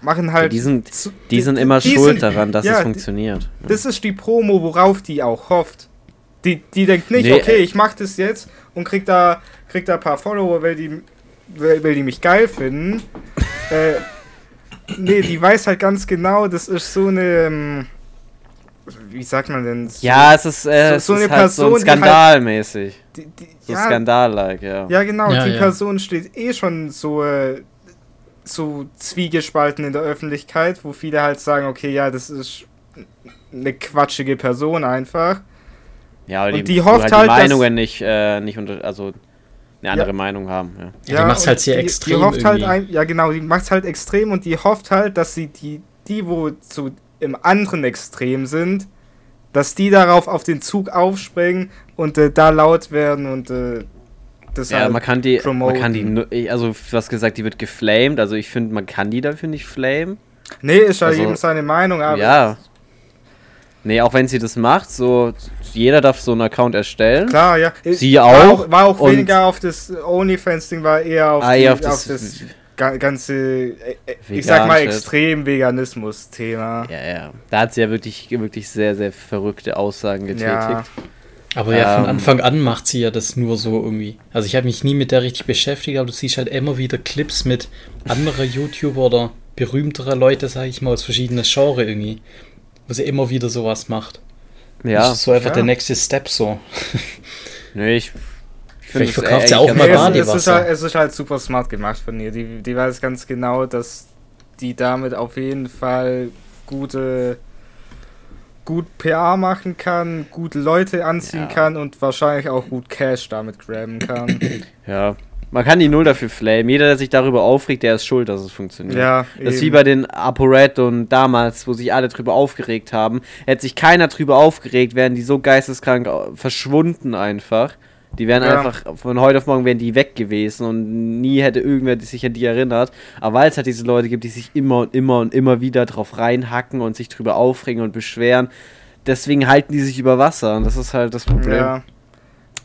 machen halt. die sind, zu- die sind immer die schuld sind- daran, dass ja, es die- funktioniert. Das ist die Promo, worauf die auch hofft. Die, die denkt nicht, Nee, okay, äh, ich mach das jetzt und krieg da, krieg da ein paar Follower, weil die, weil, weil die mich geil finden. äh, nee, die weiß halt ganz genau, das ist so eine. Wie sagt man denn? So, Ja, es ist, äh, so- es so ist eine halt so Person, ein die halt- Skandalmäßig. Die, die, So ja, Skandal-like, ja. Ja, genau, Ja, die ja. Person steht eh schon so, äh, so zwiegespalten in der Öffentlichkeit, wo viele halt sagen, okay, ja, das ist eine quatschige Person einfach. Ja, aber Und die, die hofft halt, halt, die dass- Meinungen nicht, äh, nicht unter, also eine andere Meinung haben. Ja. Ja, die macht's und halt sehr die, extrem Die hofft halt irgendwie. ein, ja genau, die macht's halt extrem und die hofft halt, dass sie die, die wo so im anderen Extrem sind, dass die darauf auf den Zug aufspringen und äh, da laut werden und äh, das Ja, halt man kann die, man promoten. kann die, also du hast gesagt, die wird geflamed, also ich finde, man kann die dafür nicht flamen. Nee, ist ja also- jedem seine Meinung, aber ja. Nee, auch wenn sie das macht, so, jeder darf so einen Account erstellen. Klar, ja. Sie war auch, auch. War auch weniger auf das OnlyFans-Ding, war eher auf, Ah, die, ja, auf, auf das, ganze, äh, äh, ich sag mal, extrem Veganismus-Thema. Ja, ja. Da hat sie ja wirklich, wirklich sehr, sehr verrückte Aussagen getätigt. Ja. Aber ja, von Ähm. Anfang an macht sie ja das nur so irgendwie. Also ich habe mich nie mit der richtig beschäftigt, aber du siehst halt immer wieder Clips mit anderer YouTuber oder berühmterer Leute, sag ich mal, aus verschiedenen Genres irgendwie. Wo sie immer wieder sowas macht. Ja, Das ist so einfach ja. der nächste Step so. nee, ich Vielleicht es verkauft sie auch mal Nee, es, ist Badewasser. halt, es ist halt super smart gemacht von ihr. Die, die weiß ganz genau, dass die damit auf jeden Fall gute gut PR machen kann, gute Leute anziehen Ja. kann und wahrscheinlich auch gut Cash damit graben kann. Ja. Man kann die null dafür flamen. Jeder, der sich darüber aufregt, der ist schuld, dass es funktioniert. ja, Das ist wie eben. bei den ApoRed und damals, wo sich alle drüber aufgeregt haben. Hätte sich keiner drüber aufgeregt, wären die so geisteskrank verschwunden einfach. Die wären Ja. einfach, von heute auf morgen wären die weg gewesen und nie hätte irgendwer sich an die erinnert. Aber weil es halt diese Leute gibt, die sich immer und immer und immer wieder drauf reinhacken und sich drüber aufregen und beschweren, deswegen halten die sich über Wasser und das ist halt das Problem. ja.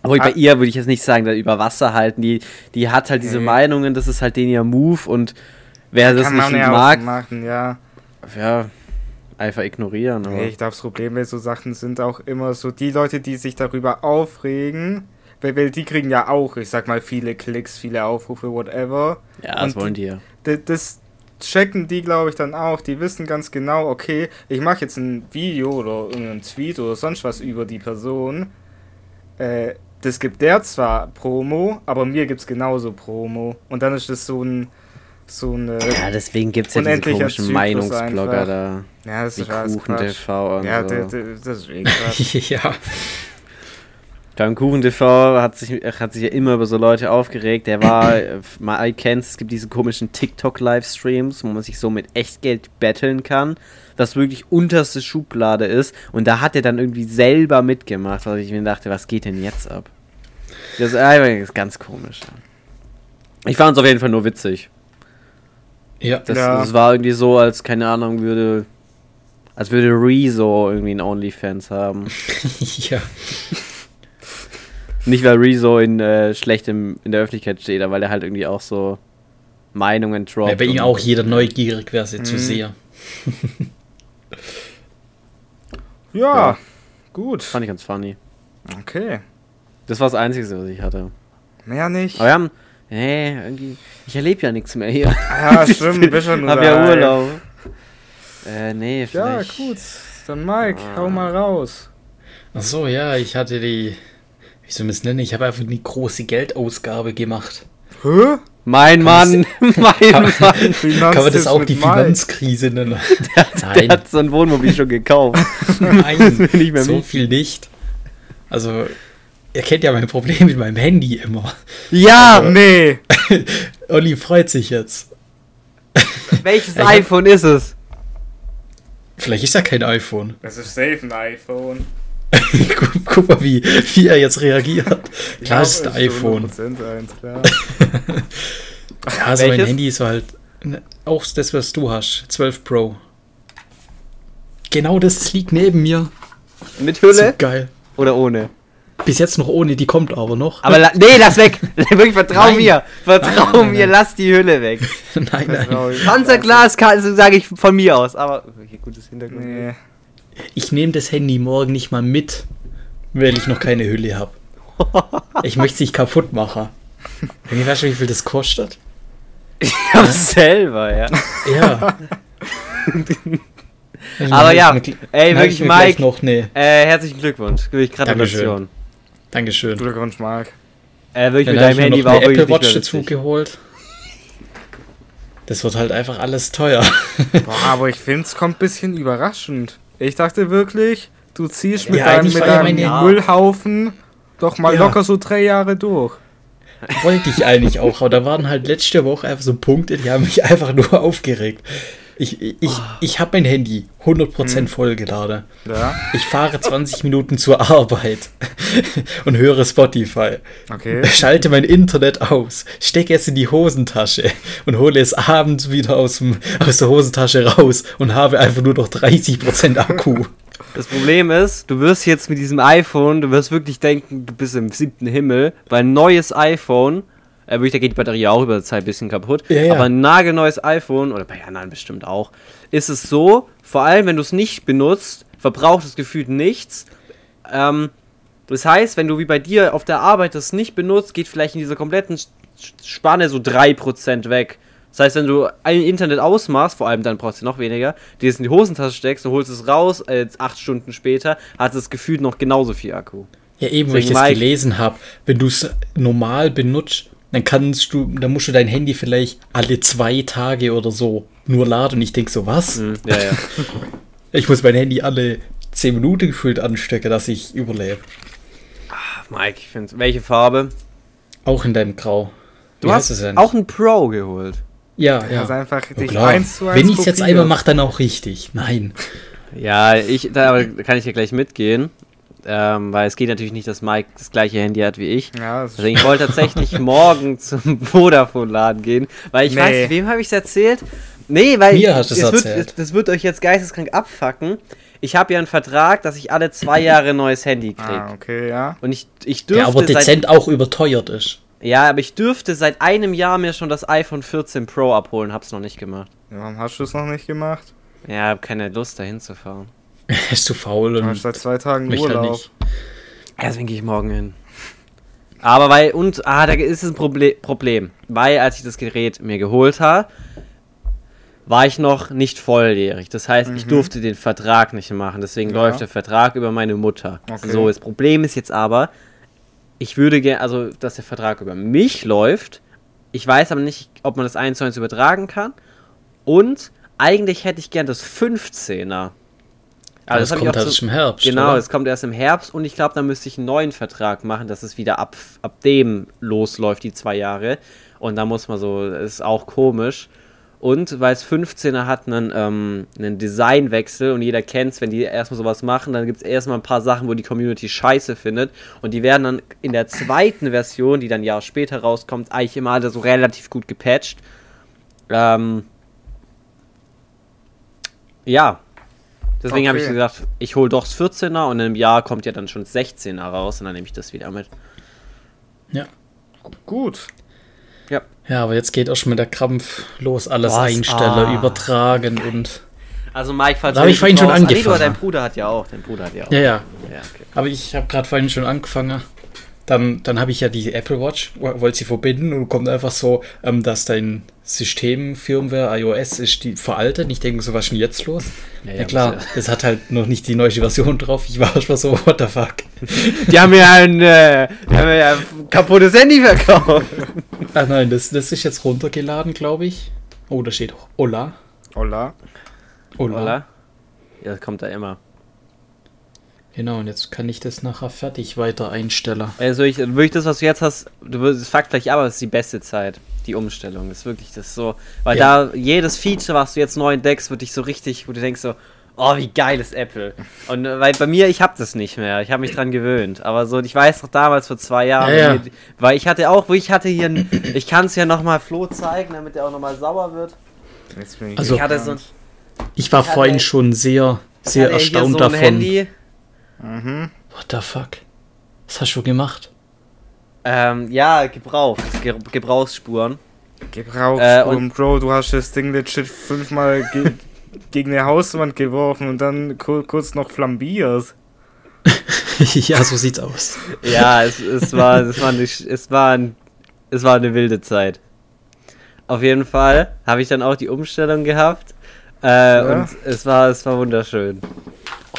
Obwohl Ah. bei ihr würde ich jetzt nicht sagen, da über Wasser halten. Die, die hat halt diese Nee. Meinungen, das ist halt den ihr Move und wer das Kann nicht man ja mag, machen, ja. ja, einfach ignorieren. Nee, ich glaube, das Problem bei so Sachen sind auch immer so die Leute, die sich darüber aufregen, weil, die kriegen ja auch, ich sag mal, viele Klicks, viele Aufrufe, whatever. ja, das und wollen die ja. Das checken die, glaube ich, dann auch. Die wissen ganz genau, okay, ich mache jetzt ein Video oder irgendeinen Tweet oder sonst was über die Person. Äh, das gibt der zwar Promo, aber mir gibt's genauso Promo. Und dann ist das so ein so ein äh, Ja, deswegen gibt es ja diese komischen Meinungsblogger da. ja, das ist Kuchen. TV und Ja, so. das ist eh Quatsch. ja. Beim Kuchen TV hat sich, hat sich ja immer über so Leute aufgeregt. Der war, äh, mal kennst, es gibt diese komischen TikTok-Livestreams, wo man sich so mit Echtgeld betteln kann, das wirklich unterste Schublade ist. Und da hat er dann irgendwie selber mitgemacht, weil ich mir dachte, was geht denn jetzt ab? Das ist einfach ganz komisch. Ich fand es auf jeden Fall nur witzig. Ja. Das, Ja. das war irgendwie so, als, keine Ahnung, würde. Als würde Rezo irgendwie ein OnlyFans haben. ja. Nicht, weil Rezo in äh, schlechtem in der Öffentlichkeit steht, aber weil er halt irgendwie auch so Meinungen droppt. Weil bei ihm auch jeder neugierig wäre, sie zu Mhm. sehen. Ja, Ja. gut. Fand ich ganz funny. Okay. Das war das Einzige, was ich hatte. Mehr nicht. Aber wir haben. Nee, irgendwie. Ich erlebe ja nichts mehr hier. Ja, stimmt, bist schon Hab ja. Urlaub. Äh, nee, Ja, vielleicht. gut. Dann Mike, Ah. hau mal raus. Ach so, ja, ich hatte die. Wie soll man es nennen? Ich habe einfach eine große Geldausgabe gemacht. Hä? Mein Mann! mein Mann! Kann man das auch mit die Mike. Finanzkrise nennen? Der hat so ein Wohnmobil schon gekauft. Nein, will nicht mehr so mieten. viel nicht. Also, ihr kennt ja mein Problem mit meinem Handy immer. Ja! Nee. Olli freut sich jetzt. Welches iPhone ist es? Vielleicht ist ja kein iPhone. Das ist safe ein iPhone. guck, guck mal, wie, wie er jetzt reagiert. Klar, es ist ein iPhone. 100% eins, klar. Ja, also mein Welches? Handy ist so halt ne, auch das, was du hast. 12 Pro. Genau das liegt neben mir. Mit So Hülle geil. oder ohne? Bis jetzt noch ohne, die kommt aber noch. Aber la nee, lass weg! Wirklich, vertrau Nein. mir! Vertrau Nein, nein, mir, nein. lass die Hülle weg. nein, nein. Panzerglas sage ich von mir aus, aber. Okay, gutes Hintergrund. Nee. Ich nehme das Handy morgen nicht mal mit, weil ich noch keine Hülle habe. Ich möchte es nicht kaputt machen. Irgendwie weißt du, wie viel das kostet? Ich hab's selber, ja. Ja. Aber ja, ey, wirklich, ich Mike, noch ne. äh, herzlichen Glückwunsch. Wirklich Gratulation. Dankeschön. Glückwunsch, Marc. Äh, wirklich Dann mit habe ich deinem mir Handy noch war auch Apple Watch dazu geholt. Das wird halt einfach alles teuer. Boah, aber ich finde es kommt ein bisschen überraschend. Ich dachte wirklich, du ziehst mit Ja, deinem, mit war ja deinem meine- Müllhaufen doch mal Ja. locker so drei Jahre durch. Wollte ich eigentlich auch, aber da waren halt letzte Woche einfach so Punkte, die haben mich einfach nur aufgeregt. Ich, ich, ich, ich habe mein Handy 100% vollgeladen. Ja, Ich fahre 20 Minuten zur Arbeit und höre Spotify. okay. Schalte mein Internet aus, stecke es in die Hosentasche und hole es abends wieder aus, dem, aus der Hosentasche raus und habe einfach nur noch 30% Akku. Das Problem ist, du wirst jetzt mit diesem iPhone, du wirst wirklich denken, du bist im siebten Himmel, weil ein neues iPhone, äh, wirklich, da geht die Batterie auch über die Zeit ein bisschen kaputt, Ja, ja. aber ein nagelneues iPhone, oder bei anderen bestimmt auch, ist es so, vor allem wenn du es nicht benutzt, verbraucht es gefühlt nichts. Ähm, das heißt, wenn du wie bei dir auf der Arbeit das nicht benutzt, geht vielleicht in dieser kompletten Spanne so 3% weg. Das heißt, wenn du ein Internet ausmachst, vor allem dann brauchst du noch weniger, dir es in die Hosentasche steckst und holst es raus, äh, acht Stunden später, hat es gefühlt noch genauso viel Akku. Ja, eben, weil ich Deswegen das gelesen habe. Wenn du es normal benutzt, dann kannst du, dann musst du dein Handy vielleicht alle zwei Tage oder so nur laden. Und ich denke so, was? Hm, ja, ja. Ich muss mein Handy alle 10 Minuten gefühlt anstecken, dass ich überlebe. Mike, ich finde, welche Farbe? Auch in deinem Grau. Du Wie hast auch ein Pro geholt. ja, Ja. Also einfach Ja, dich klar. eins zu eins Wenn ich es jetzt einmal mache, dann auch richtig. Nein. Ja, ich, da aber kann ich ja gleich mitgehen. Ähm, weil es geht natürlich nicht, dass Mike das gleiche Handy hat wie ich. Ja, das ist Deswegen ich wollte tatsächlich morgen zum Vodafone-Laden gehen, weil ich Nee. weiß nicht, wem habe ich es erzählt? Nee, weil Mir hast es das, wird, erzählt. das wird euch jetzt geisteskrank abfacken. Ich habe ja einen Vertrag, dass ich alle zwei Jahre ein neues Handy kriege. Ah, okay, ja. Und ich, ich dürfte Der aber seit, dezent auch überteuert ist. ja, aber ich dürfte seit einem Jahr mir schon das iPhone 14 Pro abholen, hab's noch nicht gemacht. ja. Warum hast du es noch nicht gemacht? Ja, hab keine Lust dahin zu fahren. Ist zu faul und hast seit zwei Tagen halt Urlaub. nicht. Ja, Deswegen gehe ich morgen hin. Aber weil, und, ah, da ist es ein Proble Problem. Weil, als ich das Gerät mir geholt habe, war ich noch nicht volljährig. Das heißt, ich durfte den Vertrag nicht machen. Deswegen Mhm. Ja. läuft der Vertrag über meine Mutter. Okay. So, das Problem ist jetzt aber, ich würde gerne, also, dass der Vertrag über mich läuft. Ich weiß aber nicht, ob man das 1 zu 1 übertragen kann. Und eigentlich hätte ich gern das 15er. Aber das hab ich kommt halt zu- im Herbst. Genau, oder? es kommt erst im Herbst und ich glaube, dann müsste ich einen neuen Vertrag machen, dass es wieder ab, ab dem losläuft, die zwei Jahre. Und da muss man so, das ist auch komisch. Und weil es 15er hat einen, ähm, einen Designwechsel und jeder kennt es, wenn die erstmal sowas machen, dann gibt es erstmal ein paar Sachen, wo die Community scheiße findet. Und die werden dann in der zweiten Version, die dann ein Jahr später rauskommt, eigentlich immer alle so relativ gut gepatcht. Ähm, ja. Deswegen habe ich Okay. gesagt, ich hole doch das 14er und im Jahr kommt ja dann schon das 16er raus und dann nehme ich das wieder mit. Ja. Gut. Ja. ja, aber jetzt geht auch schon mit der Krampf los. Alles Was? einstellen, Ah. übertragen und. Also Mike, falls Da hab ich vorhin schon Ah, nee, angefangen. dein Bruder hat ja auch. Dein Bruder hat ja auch. Ja, ja. ja okay. Aber ich habe gerade vorhin schon angefangen. Dann, dann habe ich ja die Apple Watch, wo- wollte sie verbinden und kommt einfach so, ähm, dass dein System, Firmware, iOS ist die veraltet. Ich denke so, was ist denn jetzt los? Ja, Ja, ja, klar, muss das hat halt noch nicht die neue Version drauf. Ich war schon so, what the fuck. Die haben mir ein, äh, die haben ja ein kaputtes Handy verkauft. Ah nein, das, das ist jetzt runtergeladen, glaube ich. Oh, da steht Hola. Hola. Hola. Oder? Ja, das kommt da immer. Genau, und jetzt kann ich das nachher fertig weiter einstellen. Also ich, wirklich das, was du jetzt hast, du wirst es fuckt gleich ab, aber es ist die beste Zeit. Die Umstellung ist wirklich das so. Weil Ja. da jedes Feature, was du jetzt neu entdeckst, wird dich so richtig, wo du denkst so, oh, wie geil ist Apple. Und äh, weil bei mir, ich hab das nicht mehr. Ich habe mich dran gewöhnt. Aber so, ich weiß noch damals vor zwei Jahren, Ja, ja. weil ich hatte auch, wo ich hatte hier, ein, ich kann es ja nochmal Flo zeigen, damit er auch nochmal sauer wird. Also- Ich hatte so ein, Ich war Ich hatte- vorhin schon sehr, sehr erstaunt so ein davon. Handy. Mhm. What the fuck? Was hast du gemacht? Ähm, ja, gebraucht. Ge Gebrauchsspuren. Gebraucht, Äh, und Bro, du hast das Ding legit fünfmal ge gegen eine Hauswand geworfen und dann ku kurz noch flambiert. ja, so sieht's aus. Ja, es, es war, es war, nicht, es war, ein, es war eine wilde Zeit. Auf jeden Fall habe ich dann auch die Umstellung gehabt. Äh, Und es war, es war wunderschön.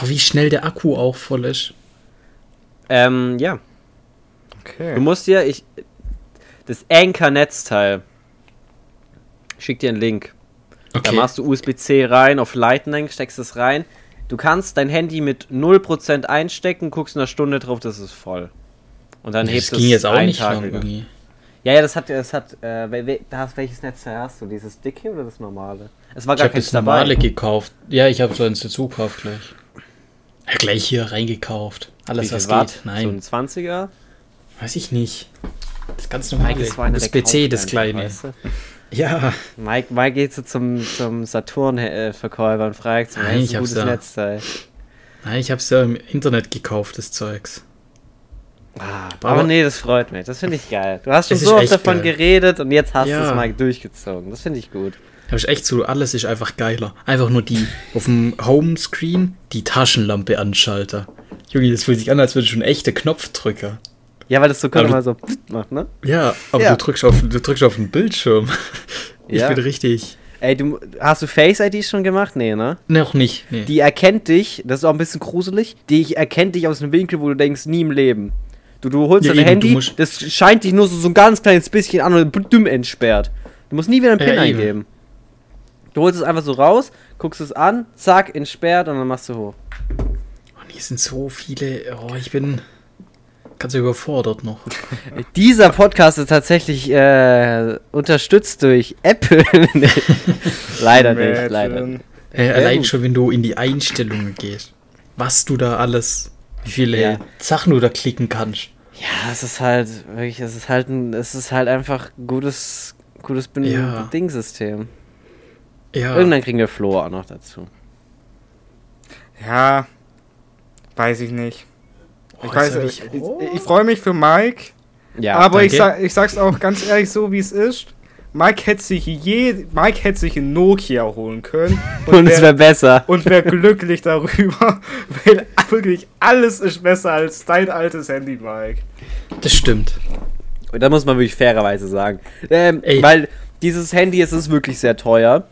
Oh, wie schnell der Akku auch voll ist. Ähm, ja. Okay. Du musst dir, ich, das Anchor-Netzteil. Ich schick dir einen Link. Da Okay. machst du USB-C rein auf Lightning, steckst es rein. Du kannst dein Handy mit 0% einstecken, guckst in einer Stunde drauf, das ist voll. Und dann das hebst du ging es jetzt auch nicht Tag lang irgendwie. Ja, ja, das hat, das hat, äh, da hast, welches Netzteil hast du? Dieses dicke oder das normale? Es war Ich gar habe keins das normale dabei. gekauft. Ja, ich habe so eins dazu gekauft gleich. Ja, gleich hier reingekauft. Alles, was Watt? geht. So Nein, ein 20er? weiß ich nicht. Das ganz normale. So das der PC, das kleine. weißt du? Ja, Mike, Mike geht so zum, zum Saturn-Verkäufer und fragt, so, Nein, "Was ist ein hab's gutes ja. Netzteil. nein, ich habe es ja im Internet gekauft, das Zeugs. Ah, Aber- aber nee, das freut mich. Das finde ich geil. Du hast schon so oft davon geil. geredet und jetzt hast du Ja. es mal durchgezogen. Das finde ich gut. Da ist echt so, alles ist einfach geiler. Einfach nur die auf dem Homescreen die Taschenlampe anschalter. Junge, das fühlt sich an, als würde schon echte Knopfdrücker. Ja, weil das so gerade mal so macht, ne? Ja, aber Ja. Du, drückst auf, du drückst auf den Bildschirm. Ich Ja. bin richtig. Ey, du hast du Face ID schon gemacht? Nee, ne? Noch nicht. Nee. Die erkennt dich, das ist auch ein bisschen gruselig, die erkennt dich aus einem Winkel, wo du denkst, nie im Leben. Du, du holst Ja, dein eben, Handy, das scheint dich nur so, so ein ganz kleines bisschen an und dumm entsperrt. Du musst nie wieder einen Ja, PIN eben. eingeben. Du holst es einfach so raus, guckst es an, zack, entsperrt und dann machst du hoch. Und hier sind so viele. Oh, ich bin ganz überfordert noch. Dieser Podcast ist tatsächlich äh, unterstützt durch Apple. Nee, leider nicht, Imagine. leider. Äh, allein gut. schon, wenn du in die Einstellungen gehst. Was du da alles. Wie viele Ja. Sachen du da klicken kannst. Ja, es ist halt wirklich, es ist halt ein, es ist halt einfach ein gutes, gutes Ben- Ja. Dingsystem. Ja. Irgendwann kriegen wir Flo auch noch dazu. Ja, weiß ich nicht. Oh, Ich weiß, hab ich, ich, ich freue mich für Mike, Ja, aber ich, danke. sag, ich sag's auch ganz ehrlich so, wie es ist. Mike hätte sich je, Mike hätte sich ein Nokia holen können und es wär- wäre besser. und wäre glücklich darüber, weil wirklich alles ist besser als dein altes Handy, Mike. Das stimmt. Und da muss man wirklich fairerweise sagen. Ähm, weil dieses Handy es ist wirklich sehr teuer.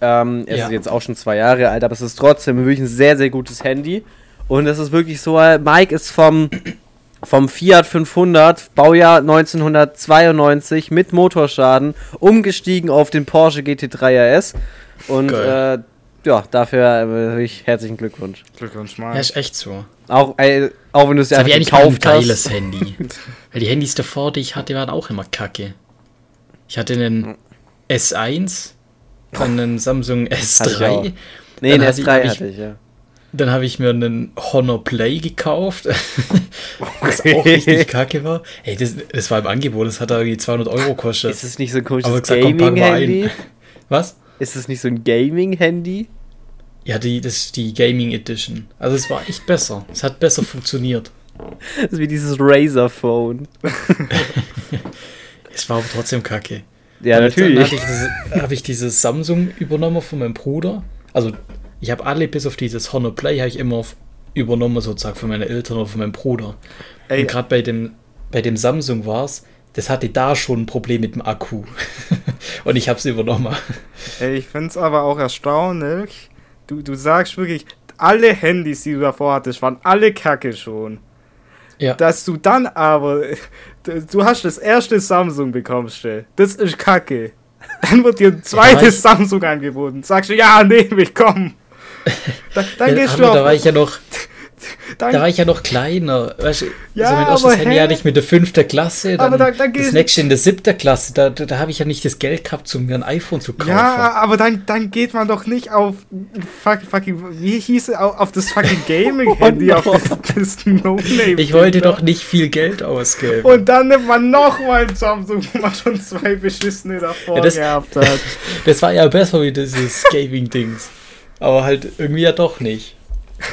Ähm, es Ja. ist jetzt auch schon zwei Jahre alt, aber es ist trotzdem wirklich ein sehr, sehr gutes Handy. Und es ist wirklich so, Mike ist vom, vom Fiat 500, Baujahr 1992, mit Motorschaden, umgestiegen auf den Porsche GT3 RS. Und äh, ja, dafür äh, herzlichen Glückwunsch. Glückwunsch, Ja, Mike. ist echt so. Auch, äh, auch wenn du es ja einfach mal ein gekauft geiles hast. Handy. Weil die Handys davor, die ich hatte, waren auch immer kacke. Ich hatte einen S1, dann einen Samsung Hatte ich auch. S3. Nee, ich- S3 hab ich- hatte ich, ja. Dann habe ich mir einen Honor Play gekauft, was auch richtig kacke war. Ey, das, das war im Angebot, das hat da irgendwie 200 Euro gekostet. Ist es nicht so ein komisches Gaming-Handy? Was? Ist es nicht so ein Gaming-Handy? Ja, die, das ist die Gaming Edition. Also es war echt besser. Es hat besser funktioniert. Das ist wie dieses Razer-Phone. Es war aber trotzdem kacke. Ja, Und Dann natürlich. habe ich, diese- hab ich dieses Samsung übernommen von meinem Bruder. Also ich habe alle bis auf dieses Honor Play habe ich immer auf, übernommen sozusagen von meinen Eltern oder von meinem Bruder. Ey, Und gerade bei dem, bei dem Samsung war es, das hatte da schon ein Problem mit dem Akku. Und ich habe es übernommen. ey, ich find's aber auch erstaunlich. Du, du sagst wirklich, alle Handys, die du davor hattest, waren alle kacke schon. Ja. Dass du dann aber, du hast das erste Samsung bekommst, du. das ist kacke. Dann wird dir ein zweites Samsung angeboten. Sagst du, ja, nehme ich, komm. Da, dann gehst du da war auf, ich ja noch. dann, Da war ich ja noch kleiner. Weißt du, Ja, also mein erstes Handy hatte ich mit der fünften Klasse, dann Aber da- da das nächste in der siebten Klasse. Da, da, da habe ich ja nicht das Geld gehabt, um mir ein iPhone zu kaufen. ja, aber dann, dann geht man doch nicht auf fuck, fucking, wie hieß es, auf, auf das fucking Gaming-Handy, Oh auf das, das No-Name. ich wollte doch nicht viel Geld ausgeben. Und dann nimmt man nochmal ein Samsung, wo man schon zwei beschissene davor Ja, das- gehabt hat. Das war ja besser wie dieses Gaming-Dings. Aber halt irgendwie ja doch nicht.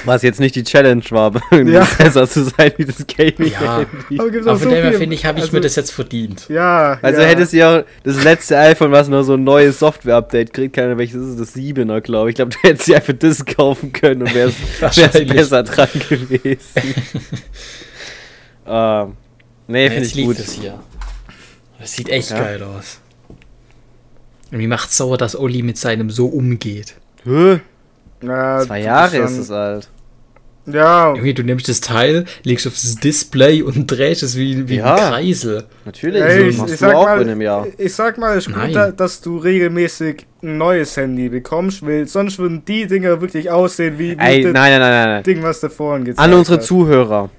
Was jetzt nicht die Challenge war, irgendwie Ja. besser zu sein wie das Gaming. Ja, Aber gibt's aber von so dem finde ich, habe ich also- mir das jetzt verdient. Ja. Also ja. hättest du ja auch das letzte iPhone, was noch so ein neues Software-Update kriegt, keine welches ist das 7er, glaube ich. Ich glaube, du hättest dir einfach das kaufen können und wärst, wärst besser dran gewesen. ähm, nee, finde ich gut. es hier. Das sieht echt Ja. geil aus. Und mir macht sauer, dass Olli mit seinem so umgeht. Hä? Ja, Zwei Jahre ist es alt. Ja, Irgendwie, du nimmst das Teil, legst auf das Display und drehst es wie, wie Ja. ein Kreisel. Natürlich, Ey, so ich- machst ich du sag auch mal- in einem Jahr. ich sag mal, es ist Nein. gut, da- dass du regelmäßig ein neues Handy bekommst, weil sonst würden die Dinger wirklich aussehen wie, wie Ey, das nein, nein, nein, nein. Ding, was du vorhin gezeigt An unsere hast. Zuhörer.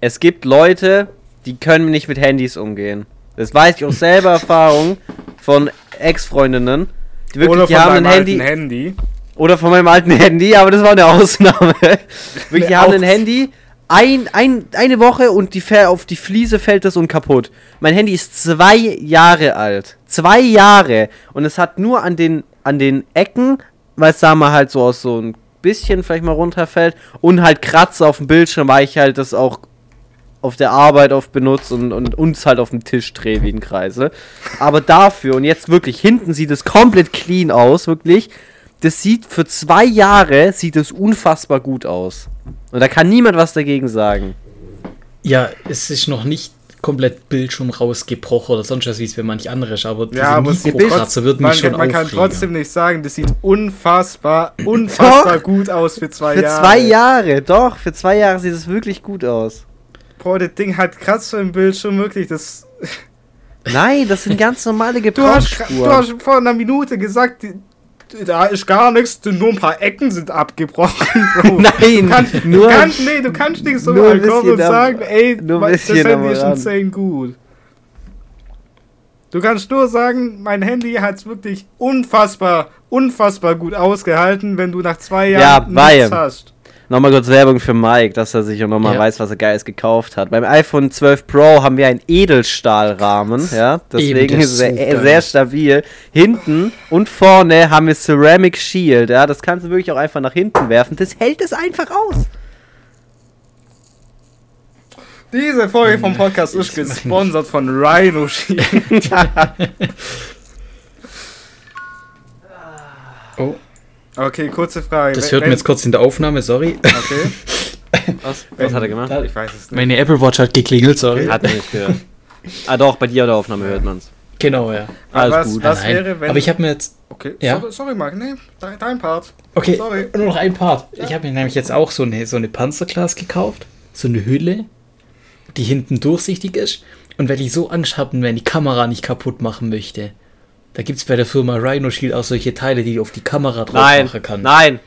Es gibt Leute, die können nicht mit Handys umgehen. Das weiß ich aus selber Erfahrung von Ex-Freundinnen. Die wirklich, Oder die von haben ein Handy. alten Handy. Oder von meinem alten Handy, aber das war eine Ausnahme. Wirklich, die haben ein Handy, ein, ein, eine Woche und die auf die Fliese fällt es und kaputt. Mein Handy ist zwei Jahre alt. Zwei Jahre. Und es hat nur an den, an den Ecken, weil es da mal halt so aus so ein bisschen vielleicht mal runterfällt und halt Kratzer auf dem Bildschirm, weil ich halt das auch auf der Arbeit oft benutze und, und uns halt auf dem Tisch drehe wie ein Kreisel. Aber dafür, und jetzt wirklich, hinten sieht es komplett clean aus, wirklich. Das sieht für zwei Jahre sieht es unfassbar gut aus. Und da kann niemand was dagegen sagen. Ja, es ist noch nicht komplett Bildschirm rausgebrochen oder sonst was, wie es bei manch andere ist, aber diese Ja, es- Mikrokratzer Man, mich schon man kann trotzdem nicht sagen, das sieht unfassbar, unfassbar gut aus für zwei Für Jahre. zwei Jahre, doch, für zwei Jahre sieht es wirklich gut aus. Boah, das Ding hat Kratzer im Bildschirm, wirklich, das... Nein, das sind ganz normale Du hast, du Gebrauchsspuren. hast vor einer Minute gesagt, die, da ist gar nichts, nur ein paar Ecken sind abgebrochen, Bro. Nein, du kannst, nur- du kannst, nee, du kannst nicht so mal kommen und sagen, ey, das Handy ist insane gut. Du kannst nur sagen, mein Handy hat es wirklich unfassbar, unfassbar gut ausgehalten, wenn du nach zwei Ja, Jahren weil- nichts hast. Nochmal kurz Werbung für Mike, dass er sich auch nochmal Ja. weiß, was er Geiles gekauft hat. Beim iPhone 12 Pro haben wir einen Edelstahlrahmen, ja. Deswegen ist er sehr stabil. Hinten und vorne haben wir Ceramic Shield, ja. Das kannst du wirklich auch einfach nach hinten werfen. Das hält es einfach aus. Diese Folge vom Podcast ist gesponsert von Rhino Shield. Oh, Okay, kurze Frage. das hört man jetzt kurz in der Aufnahme, sorry. Okay. Was, was hat er gemacht? Ich weiß es nicht. Meine Apple Watch hat geklingelt, sorry. Hat er nicht gehört. ah doch, bei dir in der Aufnahme hört man's. Genau, ja. Alles was, gut. Was Nein, wäre, wenn. Aber ich habe mir jetzt. okay, Ja? sorry, sorry, Marc, nee, dein, dein Part. Okay, Sorry. nur noch ein Part. Ich habe mir nämlich jetzt auch so eine, so eine Panzerglas gekauft. So eine Hülle, die hinten durchsichtig ist. Und weil ich so Angst habe, wenn die Kamera nicht kaputt machen möchte, da gibt es bei der Firma Rhino Shield auch solche Teile, die du auf die Kamera drauf Nein, machen kannst. nein,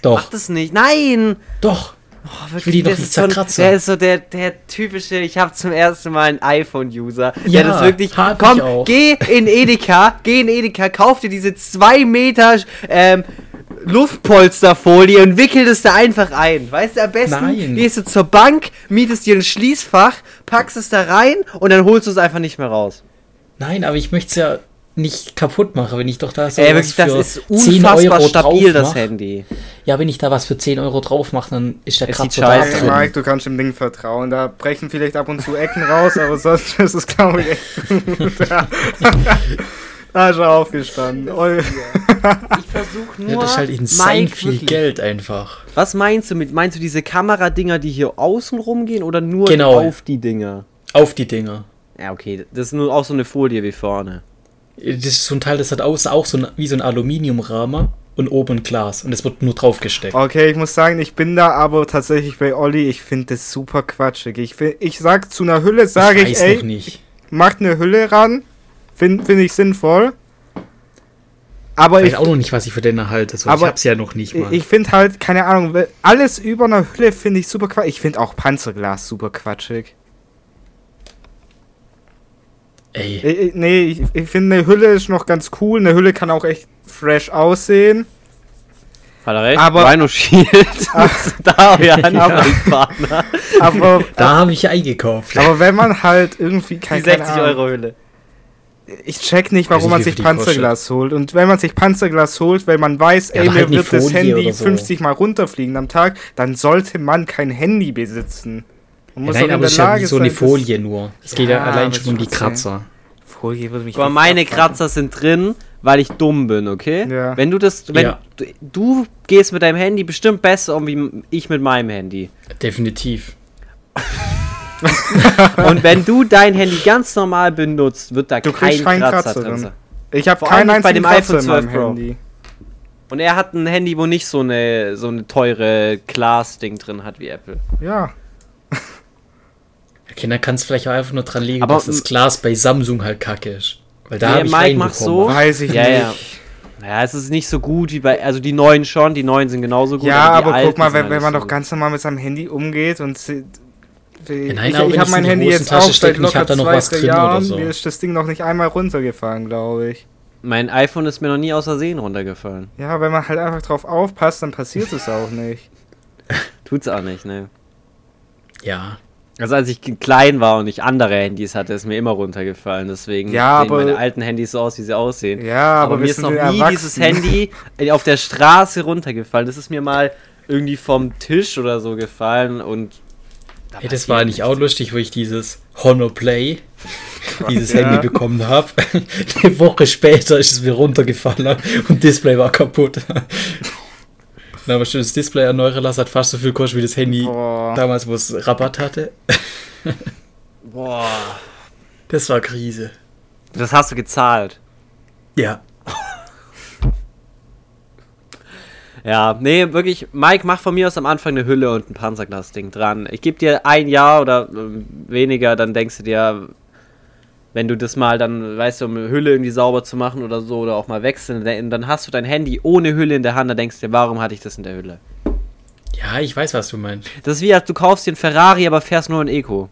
Doch, mach das nicht. Nein! doch. Oh, will die doch nicht so zerkratzen. Der ist so der, der typische, ich habe zum ersten Mal einen iPhone-User. Ja, der das wirklich, komm, ich geh in Edeka, geh in Edeka, kauf dir diese 2 Meter ähm, Luftpolsterfolie und wickel das da einfach ein. Weißt du, am besten Nein. gehst du zur Bank, mietest dir ein Schließfach, packst es da rein und dann holst du es einfach nicht mehr raus. Nein, aber ich möchte es ja nicht kaputt machen, wenn ich doch da so Ey, was wirklich, das ist 10 unfassbar Euro stabil, drauf das. Handy. Ja, wenn ich da was für 10 Euro drauf mache, dann ist der Kratzer da Hey, drin. Mike, du kannst dem Ding vertrauen. Da brechen vielleicht ab und zu Ecken raus, aber sonst ist es, glaube ich, echt gut. Da ist er aufgestanden. Ich versuche nur, Ja, das ist halt insane Mike viel wirklich- Geld einfach. Was meinst du mit, meinst du diese Kameradinger, die hier außen rumgehen oder nur Genau. auf die Dinger? Auf die Dinger. Ja, okay, das ist nur auch so eine Folie wie vorne. Das ist so ein Teil, das hat außen auch so ein, wie so ein Aluminiumrahmen und oben Glas. Und es wird nur drauf gesteckt. Okay, ich muss sagen, ich bin da aber tatsächlich bei Olli. Ich finde das super quatschig. Ich, ich sag zu einer Hülle, sage ich, weiß ey, nicht. macht eine Hülle ran. Finde find ich sinnvoll. Aber Ich ich, weiß auch noch nicht, was ich für den erhalte. So, Aber ich hab's ja noch nicht mal. ich finde halt, keine Ahnung, alles über einer Hülle finde ich super quatschig. Ich finde auch Panzerglas super quatschig. Ey, Ich, ich, nee, ich, ich finde eine Hülle ist noch ganz cool. Eine Hülle kann auch echt fresh aussehen. Hat er recht? Aber- Rhino Shield. da habe ich einen Aber- Partner. Aber, da habe ich eingekauft. aber wenn man halt irgendwie Die kein, keine 60 Ahnung, Euro Hülle. Ich check nicht, warum nicht, man sich die Panzerglas holt. Und wenn man sich Panzerglas holt, weil man weiß, Ja, ey, mir halt wird das Handy so. 50 Mal runterfliegen am Tag, dann sollte man kein Handy besitzen. Man ja, muss nein, aber es ist ja so eine Folie nur. Es geht ja Ja, allein schon um die. Kratzer. Folie würde mich Aber meine. Kratzer sind drin, weil ich dumm bin, okay? Ja. Wenn du das, wenn Ja. du, du gehst mit deinem Handy bestimmt besser um wie ich mit meinem Handy. Definitiv. Und wenn du dein Handy ganz normal benutzt, wird da Du kein keinen Kratzer, Kratzer drin. Ich habe Vor allem keinen nicht bei einzigen dem Kratzer iPhone in 12 meinem Pro. Handy. Und er hat ein Handy, wo nicht so eine so eine teure Glas-Ding drin hat wie Apple. Ja. Okay, dann kannst du vielleicht auch einfach nur dran liegen, Aber- dass das Glas bei Samsung halt kacke ist. Weil da Nee, habe ich Mike macht so. Weiß ich Ja, nicht. ja. Ja, es ist nicht so gut wie bei, also die neuen schon, die neuen sind genauso gut. Ja, aber alten guck mal, wenn, halt wenn man so doch gut. ganz normal mit seinem Handy umgeht und Ja, nein, ich, aber ich habe mein Handy jetzt auch seit stecke und ich locker hab da noch zwei, was drin oder Jahren. so. Mir ist das Ding noch nicht einmal runtergefallen, glaube ich. Mein iPhone ist mir noch nie aus Versehen runtergefallen. Ja, wenn man halt einfach drauf aufpasst, dann passiert es auch nicht. Tut's auch nicht, ne? Ja. Also als ich klein war und ich andere Handys hatte, ist mir immer runtergefallen. Deswegen Ja, sehen aber- meine alten Handys so aus, wie sie aussehen. Ja, aber, aber mir ist noch nie dieses Handy auf der Straße runtergefallen. Das ist mir mal irgendwie vom Tisch oder so gefallen und. da Hey, das war nicht auch lustig, wo ich dieses Honor Play, dieses Ja. Handy bekommen habe. Eine Woche später ist es mir runtergefallen und Display war kaputt. Dann aber schon das Display erneuern lassen, hat fast so viel gekostet wie das Handy Boah. damals, wo es Rabatt hatte. Boah. Das war Krise. Das hast du gezahlt. Ja. Ja, nee, wirklich, Mike, mach von mir aus am Anfang eine Hülle und ein Panzerglas-Ding dran. Ich gebe dir ein Jahr oder ähm, weniger, dann denkst du dir, wenn du das mal dann, weißt du, um eine Hülle irgendwie sauber zu machen oder so, oder auch mal wechseln, dann dann hast du dein Handy ohne Hülle in der Hand, dann denkst du dir, warum hatte ich das in der Hülle? Ja, ich weiß, was du meinst. Das ist wie, als du kaufst dir einen Ferrari, aber fährst nur ein Eco.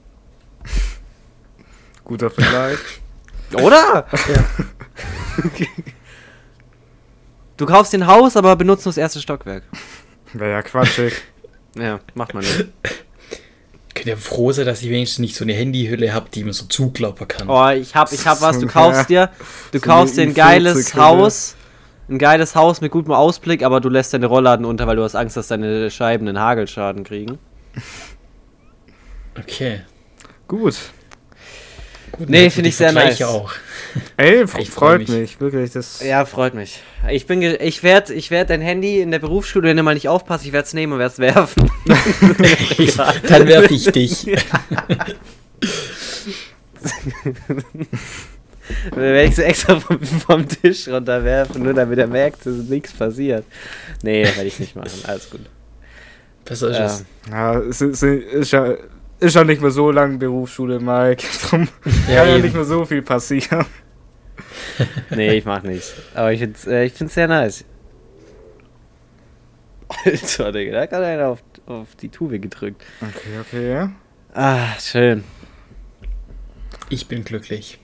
Guter Vergleich. Oder? Du kaufst dir ein Haus, aber benutzt nur das erste Stockwerk. Wäre ja quatschig. Ja, macht man nicht. Könnt ihr froh sein, dass ich wenigstens nicht so eine Handyhülle habe, die man so zuklappen kann. Oh, ich hab, ich hab was, du kaufst dir, du so kaufst dir ein geiles i40 Haus, ein geiles Haus mit gutem Ausblick, aber du lässt deine Rollladen unter, weil du hast Angst, dass deine Scheiben einen Hagelschaden kriegen. Okay. Gut. Gut, Nee, dann find die ich sehr Vergleiche nice. auch. Ey, Ich freu freut mich. mich. wirklich. Das Ja, freut mich. Ich bin, ge- ich werde, ich werde dein Handy in der Berufsschule, wenn du mal nicht aufpasst, ich werde es nehmen und werde es werfen. Dann werfe ich dich. Dann werde ich so extra vom, vom Tisch runterwerfen, nur damit er merkt, dass nichts passiert. Nee, werde ich nicht machen. Alles gut. Besser ist Ja. es. ja, es ist, ist ja ist ja nicht mehr so lange Berufsschule, Mike. Drum Ja, kann ja nicht mehr so viel passieren. Nee, ich mach nichts. Aber ich find's, äh, ich find's sehr nice. Alter, Digga, da hat gerade einer auf, auf die Tube gedrückt. Okay, okay. Ah, schön. Ich bin glücklich.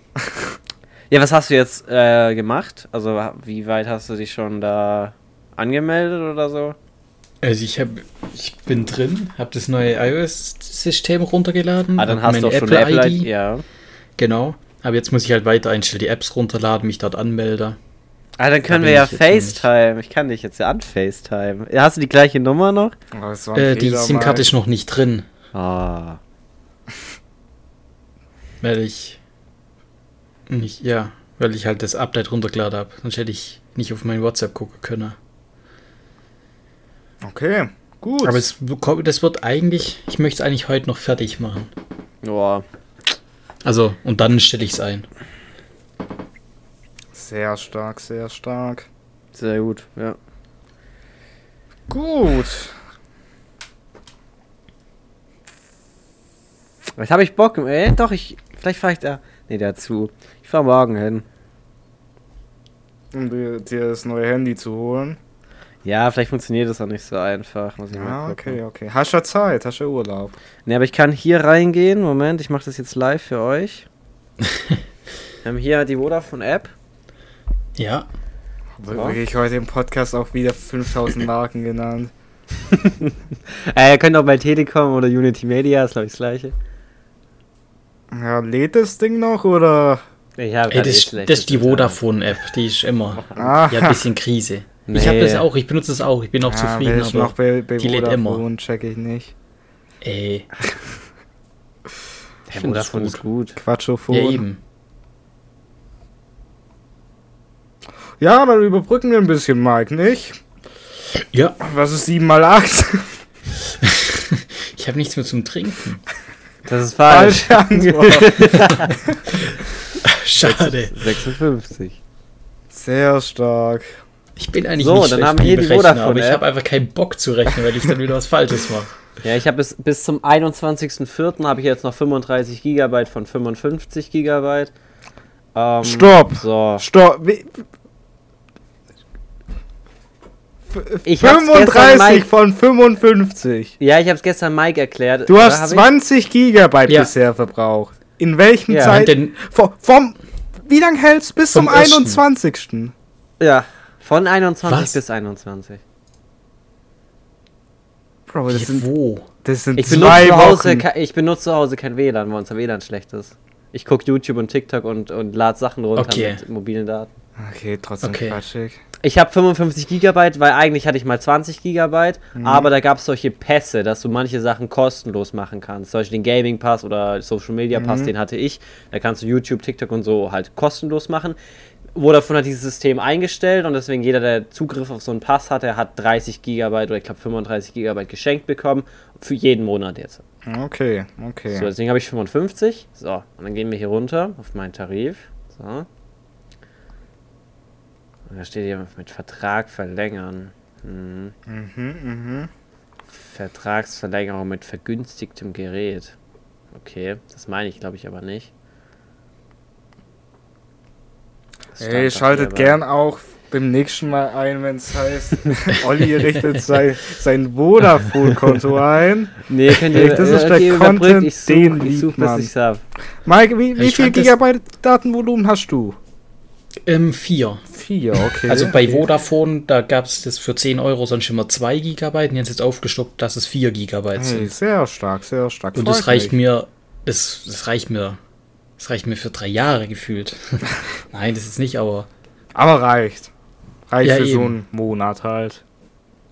Ja, was hast du jetzt äh, gemacht? Also, wie weit hast du dich schon da angemeldet oder so? Also ich hab, ich bin drin, habe das neue iOS-System runtergeladen. Ah, dann hast du auch meine schon Apple ID. ID. Ja. Genau. Aber jetzt muss ich halt weiter einstellen, die Apps runterladen, mich dort anmelden. Ah, dann können Da wir ja. FaceTime. Ich kann dich jetzt ja anFaCetime. Ja, Hast du die gleiche Nummer noch? Oh, Äh, die SIM-Karte ist noch nicht drin, Ah. weil ich nicht, ja, weil ich halt das Update runtergeladen habe. Sonst hätte ich nicht auf mein WhatsApp gucken können. Okay, gut. Aber es, bekommt- das wird eigentlich, ich möchte es eigentlich heute noch fertig machen. Boah. Also, und dann stelle ich es ein. sehr stark, sehr stark. Sehr gut, ja. Gut. Jetzt habe ich Bock. Ey, doch, ich. Vielleicht fahre ich da. Nee, dazu. Ich fahre morgen hin. um dir das neue Handy zu holen. Ja, vielleicht funktioniert das auch nicht so einfach. Muss ich mal Ja, gucken. okay, okay. Hast du Zeit? Hast du Urlaub? Ne, aber ich kann hier reingehen. Moment, ich mache das jetzt live für euch. Wir haben hier die Vodafone-App. Ja. So. Wirklich heute im Podcast auch wieder 5000 Marken genannt. Äh, ihr könnt auch bei Telekom oder Unity Media, ist glaube ich das gleiche. Ja, lädt das Ding noch oder? Ich habe Ey, das, das ist die Vodafone-App, die ist immer. Ah, Ja, ein bisschen Krise. Nee. Ich habe das auch, ich benutze das auch, ich bin auch ja, zufrieden, wer ist noch bei, bei die lädt immer. Check ich nicht. Ey, Der find's Vodafone ist gut. Quatschophon. ja eben. Ja, dann überbrücken wir ein bisschen, Mike, nicht? Ja, Was ist 7 mal 8? ich habe nichts mehr zum Trinken. Das ist falsch. Falsche Antwort. Schade. 56. Sehr stark. Ich bin eigentlich So, nicht dann schlecht haben wir die Rechnen, Vodafone aber ich habe einfach keinen Bock zu rechnen, weil ich dann wieder was Falsches mache. Ja, ich habe bis, bis zum 21.04. habe ich jetzt noch 35 Gigabyte von 55 Gigabyte. Ähm, Stopp. So. Stopp. Ich hab's gestern 35 Mike- von 55. Ja, ich habe es gestern Mike erklärt. Du hast hab ich? 20 Gigabyte Ja. bisher verbraucht. In welchem Ja. Zeit? Denn Vom, vom, wie lange hältst bis zum ersten. 21.? Ja, von 21 Was? bis 21. Bro, das sind, wo? das sind Ich benutze, zwei zu Hause, Wochen. ich benutze zu Hause kein WLAN, weil unser WLAN schlecht ist. Ich gucke YouTube und TikTok und, und lade Sachen runter Okay. mit mobilen Daten. Okay, trotzdem Okay. quatschig. Ich habe 55 Gigabyte, weil eigentlich hatte ich mal 20 Gigabyte, Mhm. aber da gab es solche Pässe, dass du manche Sachen kostenlos machen kannst. Zum Beispiel den Gaming Pass oder Social Media Pass, Mhm. den hatte ich. Da kannst du YouTube, TikTok und so halt kostenlos machen. Vodafone hat dieses System eingestellt und deswegen jeder, der Zugriff auf so einen Pass hatte, hat 30 Gigabyte oder ich glaube 35 Gigabyte geschenkt bekommen. Für jeden Monat jetzt. Okay, okay. So, deswegen habe ich 55. So, und dann gehen wir hier runter auf meinen Tarif. So. Und da steht hier mit Vertrag verlängern. Hm. Mhm, mhm. Vertragsverlängerung mit vergünstigtem Gerät. Okay, das meine ich, glaube ich, aber nicht. Das stand Ey, doch schaltet hier, gern auch beim nächsten Mal ein, wenn es heißt, Olli richtet sein, sein Vodafone-Konto ein. Nee, könnt ihr, das ist äh, der okay, überbrückt, Content, ich such, den ich such, man. ich's hab. Mike, wie, wie Ich viel Gigabyte Datenvolumen hast du? Ähm, vier. Vier, okay. Also bei. Vodafone, da gab es das für 10 Euro sonst immer 2 Gigabyte und jetzt ist aufgestockt, dass es 4 Gigabyte Hey, sind. sehr stark, sehr stark. Und Freut das reicht mich. mir, das, das reicht mir, das reicht mir für drei Jahre gefühlt. Nein, das ist nicht, aber Aber reicht. Reicht Ja, für so eben. einen Monat halt.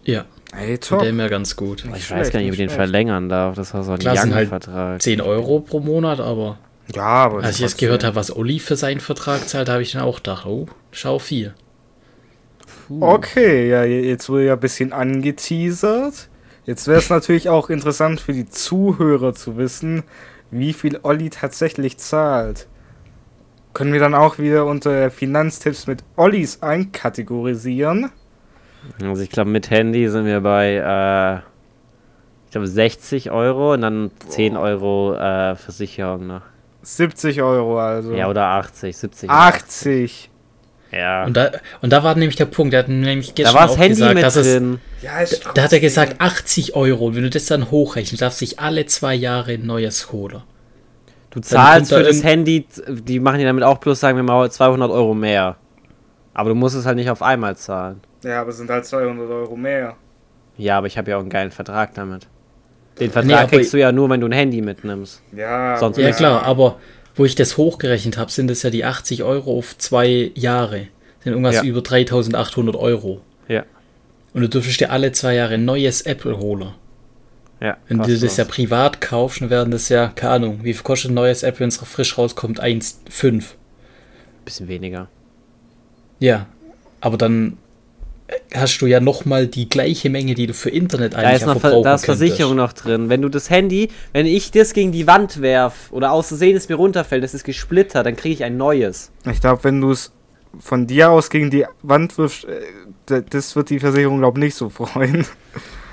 ja, Hey, tut top. der mir ganz gut. Ich Nicht weiß gar nicht, ob schlecht, ich den nicht verlängern darf. Das war so ein halt Young-Vertrag. 10 Euro pro Monat, aber Ja, aber. als ich jetzt gehört habe, was Olli für seinen Vertrag zahlt, habe ich dann auch gedacht, oh, schau viel. Okay, ja, je- jetzt wurde ja ein bisschen angeteasert. Jetzt wäre es natürlich auch interessant für die Zuhörer zu wissen, wie viel Olli tatsächlich zahlt. Können wir dann auch wieder unter Finanztipps mit Ollis einkategorisieren? Also ich glaube, mit Handy sind wir bei, äh, ich glaube, 60 Euro und dann 10 Euro äh, Versicherung noch. 70 Euro also. Ja, oder 80, 70. 80. Ja. Und da, und da war nämlich der Punkt, der hat nämlich da gestern war das auch Handy gesagt, mit dass es, drin. Ja, ist da hat er gesagt 80 Euro. Und wenn du das dann hochrechnest, darfst du sich alle zwei Jahre ein neues holen. Du zahlst kommt da für das Handy, die machen dir damit auch plus, sagen wir mal, 200 Euro mehr. Aber du musst es halt nicht auf einmal zahlen. Ja, aber es sind halt 200 Euro mehr. Ja, aber ich habe ja auch einen geilen Vertrag damit. Den Vertrag Nee, kriegst du ja nur, wenn du ein Handy mitnimmst. Ja, Sonst Ja. klar, aber wo ich das hochgerechnet habe, sind es ja die 80 Euro auf zwei Jahre. Sind irgendwas Ja. über 3800 Euro. Ja. Und du dürftest dir alle zwei Jahre ein neues Apple holen. Ja. Wenn du das ja privat kaufst, dann werden das ja, keine Ahnung, wie viel kostet ein neues Apple, wenn es frisch rauskommt? 1,5. Bisschen weniger. Ja, aber dann hast du ja nochmal die gleiche Menge, die du für Internet Da eigentlich ist ja noch Ver verbrauchen da ist könntest. Versicherung noch drin. Wenn du das Handy, wenn ich das gegen die Wand werf oder aus Versehen es mir runterfällt, das ist gesplittert, dann kriege ich ein neues. Ich glaube, wenn du es von dir aus gegen die Wand wirfst, äh, das wird die Versicherung, glaube ich, nicht so freuen.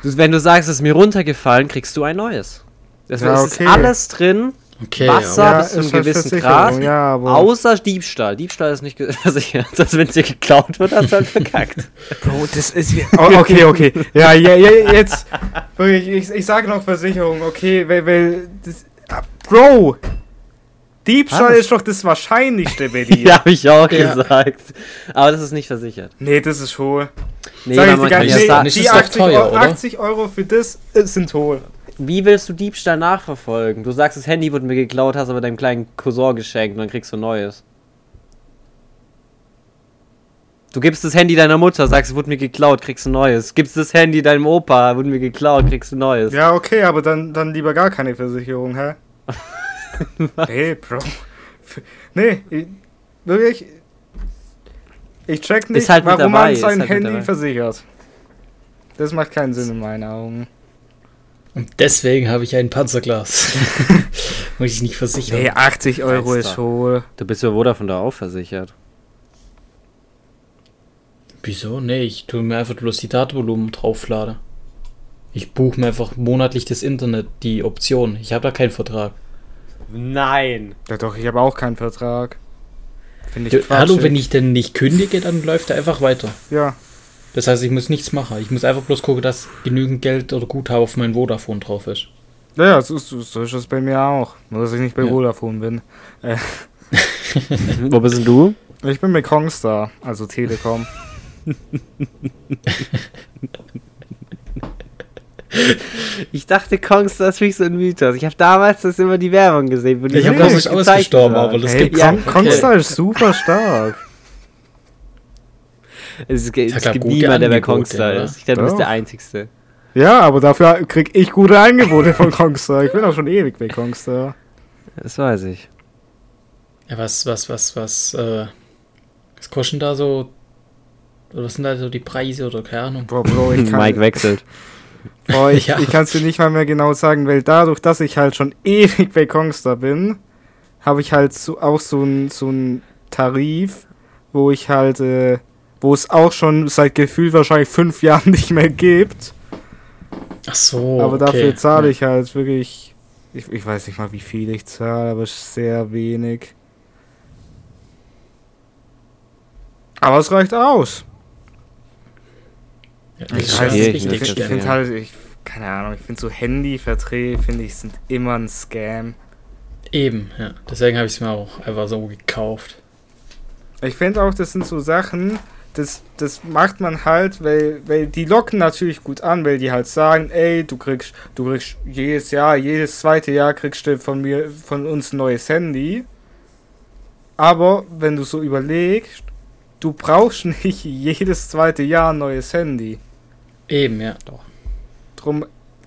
Wenn du sagst, es ist mir runtergefallen, kriegst du ein neues. Das Ja, es okay. ist alles drin. Okay, Wasser Ja, bis zu einem ist halt gewissen Grad. ja, aber- außer Diebstahl. Diebstahl ist nicht versichert. Das, wenn es dir geklaut wird, hast du halt verkackt. Bro, das ist. Oh, okay, okay. Ja, ja, ja jetzt. Wirklich, ich, ich sage noch Versicherung, okay, weil. weil das, ah, Bro! Diebstahl Was? ist doch das Wahrscheinlichste bei dir. ja, habe ich auch Ja. gesagt. Aber das ist nicht versichert. Nee, das ist hohl. Nee, Sag ich man dir ja nicht. sagen, Nicht die ist doch 80, teuer, Euro, oder? 80 Euro für das äh, sind hohl. Wie willst du Diebstahl nachverfolgen? Du sagst, das Handy wurde mir geklaut, hast aber deinem kleinen Cousin geschenkt und dann kriegst du neues. Du gibst das Handy deiner Mutter, sagst, es wurde mir geklaut, kriegst du neues. Gibst das Handy deinem Opa, wurde mir geklaut, kriegst du neues. Ja, okay, aber dann, dann lieber gar keine Versicherung, hä? nee, Bro. Nee, ich, wirklich. Ich check nicht, halt warum man sein halt Handy versichert. Das macht keinen Sinn in meinen Augen. Und deswegen habe ich ein Panzerglas. Muss ich nicht versichern. Nee, 80 Euro ist hohl. Du bist ja Vodafone da auch versichert. Wieso? Nee, ich tue mir einfach bloß die Datenvolumen draufladen. Ich buche mir einfach monatlich das Internet, die Option. Ich habe da keinen Vertrag. Nein. Ja doch, ich habe auch keinen Vertrag. Finde ich Du, hallo, wenn ich denn nicht kündige, dann läuft er einfach weiter. Ja, Das heißt, ich muss nichts machen. Ich muss einfach bloß gucken, dass genügend Geld oder Guthaben auf mein Vodafone drauf ist. ja, so, so, so ist es bei mir auch. Nur, dass ich nicht bei Ja. Vodafone bin. Wo bist denn du? Ich bin bei Kongstar, also Telekom. Ich dachte, Kongstar ist wirklich so ein Mythos. Ich habe damals das immer die Werbung gesehen. Wo die Ich habe so das nicht ausgestorben, aber das hey, gibt's. Kong, ja. Kongstar ist super stark. Es, gibt- Hat es ja gibt niemanden, der bei Kongstar oder? ist. Ich glaube, du bist der Einzigste. Ja, aber dafür krieg ich gute Angebote von Kongstar. Ich bin auch schon ewig bei Kongstar. Das weiß ich. Ja, was, was, was, was, äh, was kosten da so, oder was sind da so die Preise oder keine Ahnung? Boah, Bro, ich kann, Mike wechselt. boah, ich, Ja. ich kann es dir nicht mal mehr genau sagen, weil dadurch, dass ich halt schon ewig bei Kongstar bin, habe ich halt so, auch so einen so einen Tarif, wo ich halt, äh, wo es auch schon seit Gefühl wahrscheinlich fünf Jahren nicht mehr gibt. Ach so, aber okay. dafür zahle Ja. ich halt wirklich, ich, ich weiß nicht mal, wie viel ich zahle, aber es ist sehr wenig. Aber es reicht aus. Ja, Ich weiß nicht, ich Ich finde halt, ich, keine Ahnung, ich finde so Handyverträge, finde ich, sind immer ein Scam. Eben, ja. Deswegen habe ich es mir auch einfach so gekauft. Ich finde auch, das sind so Sachen, das, das macht man halt, weil, weil die locken natürlich gut an, weil die halt sagen, ey, du kriegst, du kriegst jedes Jahr, jedes zweite Jahr kriegst du von mir, von uns ein neues Handy. Aber wenn du so überlegst, du brauchst nicht jedes zweite Jahr ein neues Handy. Eben, ja. Doch. Drum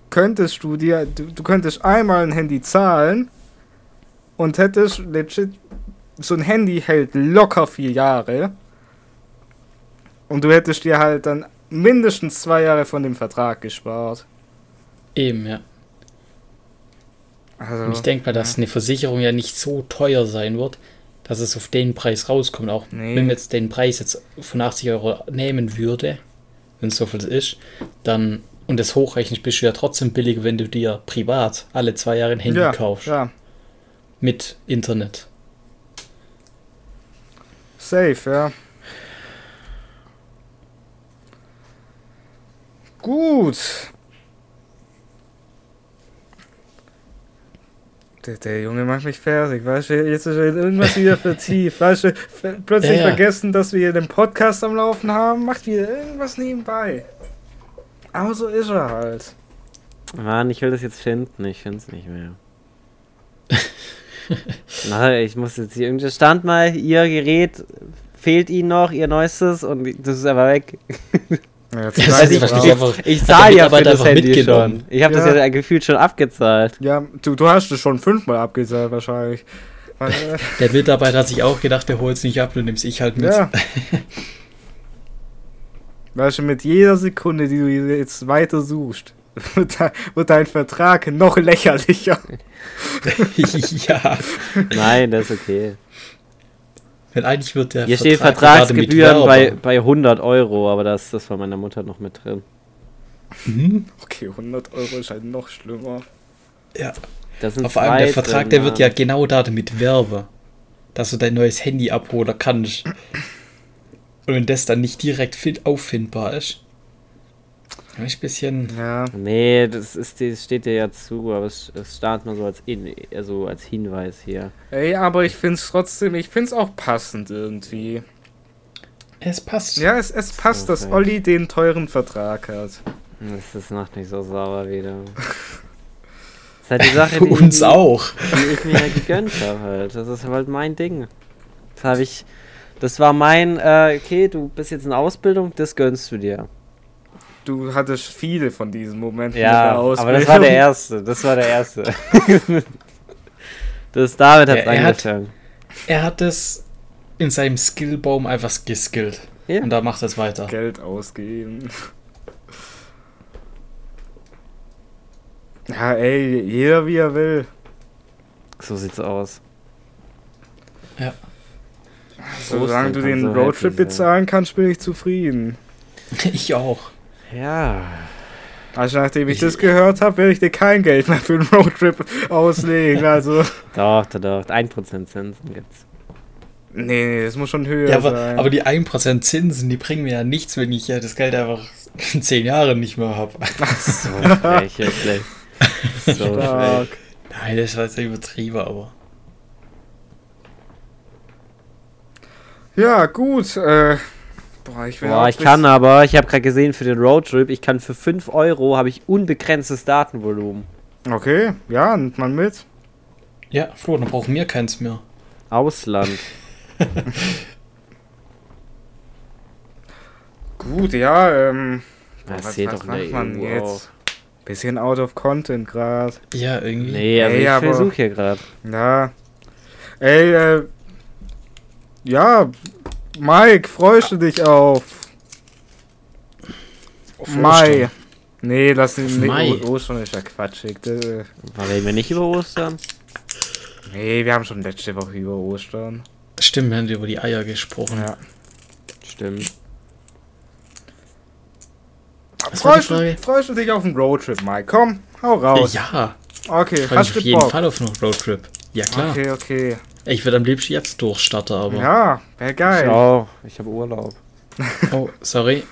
könntest du dir, du, du könntest einmal ein Handy zahlen und hättest legit, so ein Handy hält locker vier Jahre. Und du hättest dir halt dann mindestens zwei Jahre von dem Vertrag gespart. Eben, ja. Also, Und ich denke mal, dass eine Versicherung ja nicht so teuer sein wird, dass es auf den Preis rauskommt. Auch Nee. wenn man jetzt den Preis jetzt von 80 Euro nehmen würde, wenn es so viel ist, dann und das hochrechnet, bist du ja trotzdem billiger, wenn du dir privat alle zwei Jahre ein Handy ja, kaufst. ja, Mit Internet. safe, ja. Gut. Der, der Junge macht mich fertig, weißt du, jetzt ist er irgendwas wieder vertieft, weißt du, plötzlich Ja, ja. vergessen, dass wir den Podcast am Laufen haben, macht wieder irgendwas nebenbei. Aber so ist er halt. Mann, ich will das jetzt finden. Ich finde es nicht mehr. Na, ich muss jetzt hier. irgendwie stand mal, ihr Gerät fehlt Ihnen noch, Ihr neuestes, und das ist aber weg. Ja, Ja, sag Also ich wahrscheinlich einfach- ich zahle ja für das Handy schon. Ich habe das Ja. ja gefühlt schon abgezahlt. ja du, du hast es schon fünfmal abgezahlt wahrscheinlich. Äh, Der Mitarbeiter hat sich auch gedacht, der holt es nicht ab, du nimmst ich halt mit. Ja. Weißt du, mit jeder Sekunde, die du jetzt weiter suchst, wird dein Vertrag noch lächerlicher. ja. Nein, das ist okay. Weil eigentlich wird der Hier stehen Vertrag mit Vertragsgebühren bei, bei 100 Euro, aber das, das war meiner Mutter noch mit drin. Mhm. Okay, 100 Euro ist halt noch schlimmer. Ja. Da sind Vor allem der Vertrag, drin, der wird ja genau da damit werben, dass du dein neues Handy abholen kannst. Und wenn das dann nicht direkt fit auffindbar ist, dann ist ein bisschen. Ja. Nee, das, ist, das steht dir ja zu, aber es, es stand nur so als, in, also als Hinweis hier. Ey, aber ich find's trotzdem, ich find's auch passend irgendwie. Es passt. Ja, es, es passt, dass Okay. Olli den teuren Vertrag hat. Das ist noch nicht so sauer wieder. Das ist halt die Sache, Für die, uns auch. die ich mir ja gegönnt habe halt. Das ist halt mein Ding. Das habe ich. Das war mein, äh, okay, du bist jetzt in Ausbildung, das gönnst du dir. Du hattest viele von diesen Momenten Ja, in der aber das war der erste. Das war der erste. das David hat Ja, er hat- angefangen. Er hat es in seinem Skillbaum einfach geskillt. Ja. Und da macht es weiter. Geld ausgeben. Ja, ey, jeder wie er will. So sieht's aus. Ja. Solange du den Roadtrip bezahlen kannst, bin ich zufrieden. Ich auch. Ja. Also nachdem ich, Ich- das gehört habe, werde ich dir kein Geld mehr für den Roadtrip auslegen. Also, Doch, doch, doch. 1% Zinsen gibt's. nee, nee, das muss schon höher Ja, aber, sein. aber die 1% Zinsen, die bringen mir ja nichts, wenn ich ja das Geld einfach in 10 Jahren nicht mehr habe. So frech, wirklich. So Stark. frech. Nein, das war jetzt übertrieben, aber. Ja, gut. Äh, boah, ich, Boah, ich kann aber, ich habe gerade gesehen für den Roadtrip, ich kann für 5 Euro habe ich unbegrenztes Datenvolumen. Okay, ja, nimmt man mit. Ja, Flo, dann brauchen wir keins mehr. Ausland. Gut, ja, ähm. boah, Das was was doch macht man jetzt? Bisschen out of content gerade. Ja, irgendwie. Nee, also Ey, ich aber- versuche hier gerade. Ja. Ey, äh. Ja, Mike, freust du dich auf Auf Mai? Ostern. Nee, das Auf ist nee, Mai. Ostern ist ja quatschig. Äh, War reden wir nicht über Ostern? Nee, wir haben schon letzte Woche über Ostern. Stimmt, wir haben über die Eier gesprochen. Ja. Stimmt. Freust du, freust du dich auf einen Roadtrip, Mike? Komm, hau raus. Ja, Okay, ich freue mich hast auf du jeden Bock? Fall auf einen Roadtrip. Ja, klar. Okay, okay. Ich würde am liebsten jetzt durchstarten, aber. Ja, wär geil. Schau, ich habe Urlaub. Oh, sorry.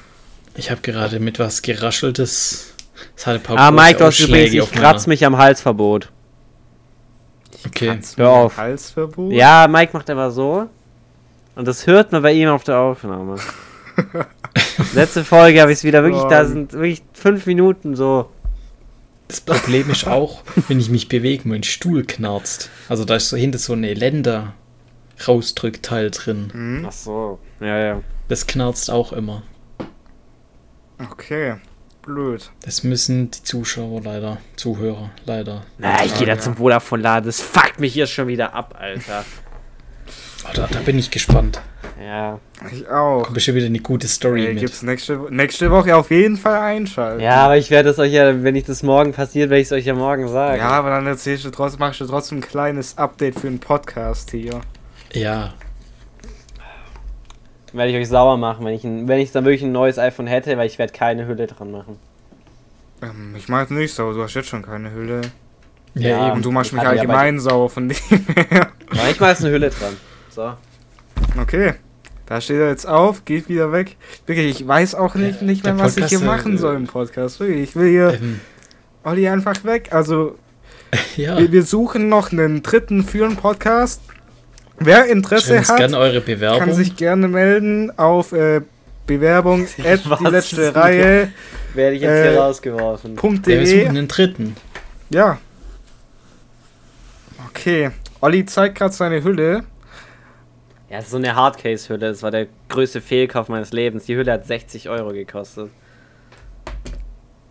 Ich habe gerade mit was gerascheltes. Es hat ein paar Ah, Mike, du hast übrigens, ich kratz mich am Halsverbot. Okay. Hör auf. Halsverbot? Ja, Mike macht immer so. Und das hört man bei ihm auf der Aufnahme. Letzte Folge habe ich es wieder wirklich, da sind wirklich fünf Minuten so. Das Problem ist auch, wenn ich mich bewege, mein Stuhl knarzt. Also da ist so hinter so eine Länder Rausdrückteil drin. Hm? Ach so. Ja, ja. Das knarzt auch immer. Okay, blöd. Das müssen die Zuschauer leider, Zuhörer leider. Na, ich gehe da zum Vodafone-Laden. Das fuckt mich hier schon wieder ab, Alter. Oh, da, da bin ich gespannt. Ja. Ich auch. Kommt bestimmt wieder eine gute Story Ey, mit. gibt's nächste, nächste Woche auf jeden Fall einschalten. Ja, aber ich werde es euch ja, wenn ich das morgen passiert, werde ich es euch ja morgen sagen. Ja, aber dann erzählst du trotzdem, machst du trotzdem ein kleines Update für den Podcast hier. Ja, Werde ich euch sauer machen, wenn ich, ein, wenn ich dann wirklich ein neues iPhone hätte, weil ich werde keine Hülle dran machen. Ähm, ich mach nicht sauer, du hast jetzt schon keine Hülle. ja, Ja. eben. Und du machst ich mich ja allgemein sauer von dem her. Manchmal ist eine Hülle dran. So. Okay. Da steht er jetzt auf, geht wieder weg. Wirklich, ich weiß auch nicht, nicht mehr, was ich hier Podcast, machen äh, soll im Podcast. Wirklich, ich will hier Ähm, Olli einfach weg. Also, ja. wir, wir suchen noch einen dritten für einen Podcast. Wer Interesse uns hat, gerne eure Bewerbung. kann sich gerne melden auf äh, Bewerbung at die letzte Reihe Werde ich jetzt Äh, hier rausgeworfen. ja, wir .de. suchen einen dritten. Ja. Okay. Olli zeigt gerade seine Hülle. Ja, es ist so eine Hardcase-Hülle. Das war der größte Fehlkauf meines Lebens. Die Hülle hat 60 Euro gekostet.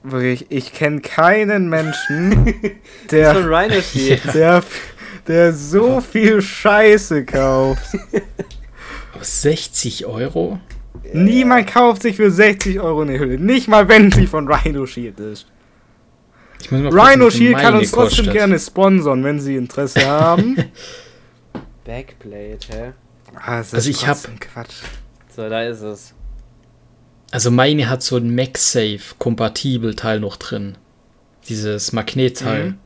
Wirklich, ich kenne keinen Menschen, Das der, der, der so viel Scheiße kauft. Aber 60 Euro? Niemand kauft sich für 60 Euro eine Hülle. Nicht mal, wenn sie von Rhino Shield ist. Rhino Shield kann uns trotzdem kostet. gerne sponsern, wenn sie Interesse haben. Backplate, hä? Ah, das Also ich hab- trotzdem Quatsch. So, da ist es. Also meine hat so ein MagSafe kompatibel Teil noch drin. Dieses Magnetteil. Mhm.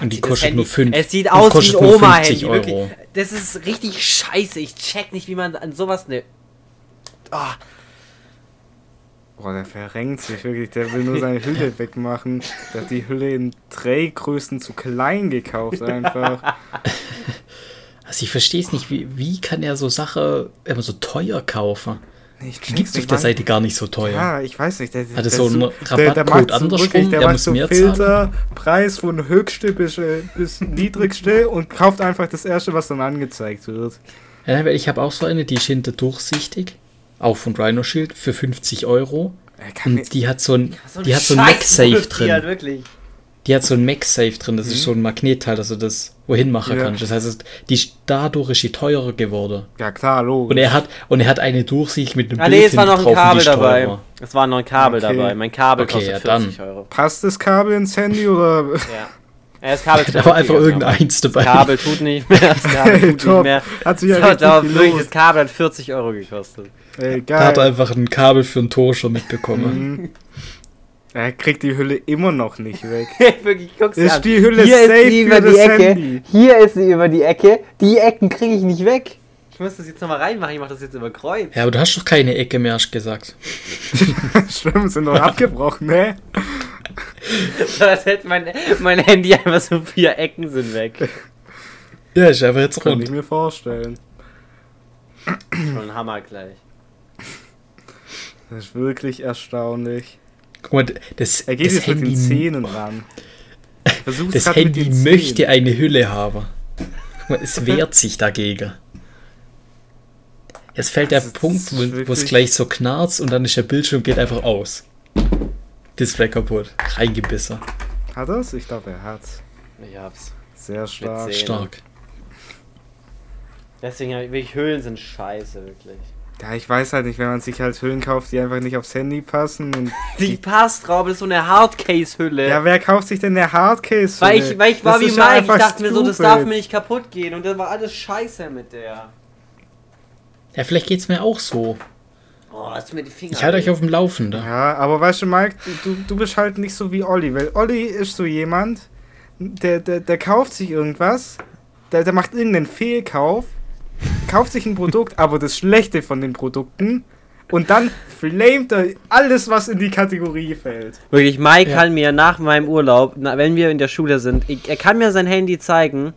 Und die Das kostet Handy- nur 5 Es sieht aus wie ein Oma-Handy. Euro. wirklich. Das ist richtig scheiße. Ich check nicht, wie man an sowas ne. Ah, Boah, der verrenkt sich wirklich. Der will nur seine Hülle wegmachen. Der hat die Hülle in Drehgrößen zu klein gekauft einfach. Also ich verstehe es nicht, wie, wie kann er so Sache immer so teuer kaufen? Gibt es auf der Seite gar nicht so teuer. Ja, ich weiß nicht. Der, Hat es der so einen Rabattcode andersrum? wirklich, Der Der macht so mehr zahlen? Filterpreis von höchste bis, äh, bis niedrigste und kauft einfach das erste, was dann angezeigt wird. Ja, weil ich habe auch so eine, die ist hinter durchsichtig, auch von Rhino Shield, für 50 Euro. Er Und die hat so ein, die hat so ein MagSafe drin. Wirklich. Die hat so ein MagSafe drin, das ist so ein Magnetteil, dass du das wohin machen Ja. kannst. Das heißt, die, ist- dadurch ist die teurer geworden. ja klar, logisch. Und er hat, und er hat eine Durchsicht mit einem Ah, nee, es war noch ein drauf Kabel dabei. teurer. Es war noch ein Kabel Okay. dabei. Mein Kabel Okay, kostet ja, dann. 40 Euro. Passt das Kabel ins Handy oder? Ja. ja das Kabel Da war einfach irgendeins dabei. Das Kabel tut nicht mehr. Das Kabel Hey, tut nicht top. mehr. Hat sich ja So, da, wirklich, das Kabel hat 40 Euro gekostet. Ey, Da hat er geil. einfach ein Kabel für einen Toscher mitbekommen. Er kriegt die Hülle immer noch nicht weg. wirklich, guck's dir Ist an. die Hülle Hier safe ist sie über die Ecke. Handy? Hier ist sie über die Ecke. Die Ecken kriege ich nicht weg. Ich muss das jetzt nochmal reinmachen. Ich mache das jetzt über Kreuz. Ja, aber du hast doch keine Ecke mehr, hast du gesagt. Stimmt, sind doch abgebrochen, ne? Das hätte mein, mein Handy einfach so vier Ecken sind weg. Ja, ist einfach jetzt Kann ich rund. mir vorstellen. Schon ein Hammer gleich. Das ist wirklich erstaunlich. Guck mal, das, Er geht das jetzt mit den Handy, Zähnen ran. Versucht das Handy möchte eine Hülle haben. Guck mal, es wehrt sich dagegen. Jetzt fällt der Das ist Punkt, wo es gleich so knarzt und dann ist der Bildschirm geht einfach aus. Display kaputt. Reingebissen. Hat er's? Ich glaube, er hat's. Ich hab's. Sehr stark. Stark. Deswegen wirklich Höhlen sind scheiße, wirklich. Ja, ich weiß halt nicht, wenn man sich halt Hüllen kauft, die einfach nicht aufs Handy passen. Und Die passt drauf, das ist so eine Hardcase-Hülle. ja, wer kauft sich denn eine Hardcase? weil ich, weil ich war Das wie Mike, ich dachte mir so, das stupid. darf mir nicht kaputt gehen und das war alles scheiße mit der. Ja, vielleicht geht's mir auch so. Oh, hast du mir die Finger. Ich halte euch auf dem Laufenden. Ja, aber weißt du, Mike, du, du bist halt nicht so wie Olli, weil Olli ist so jemand, der, der, der kauft sich irgendwas, der, der macht irgendeinen Fehlkauf, kauft sich ein Produkt, aber das Schlechte von den Produkten und dann flamet er alles, was in die Kategorie fällt. Wirklich, Mike Ja. kann mir nach meinem Urlaub, na, wenn wir in der Schule sind, ich, er kann mir sein Handy zeigen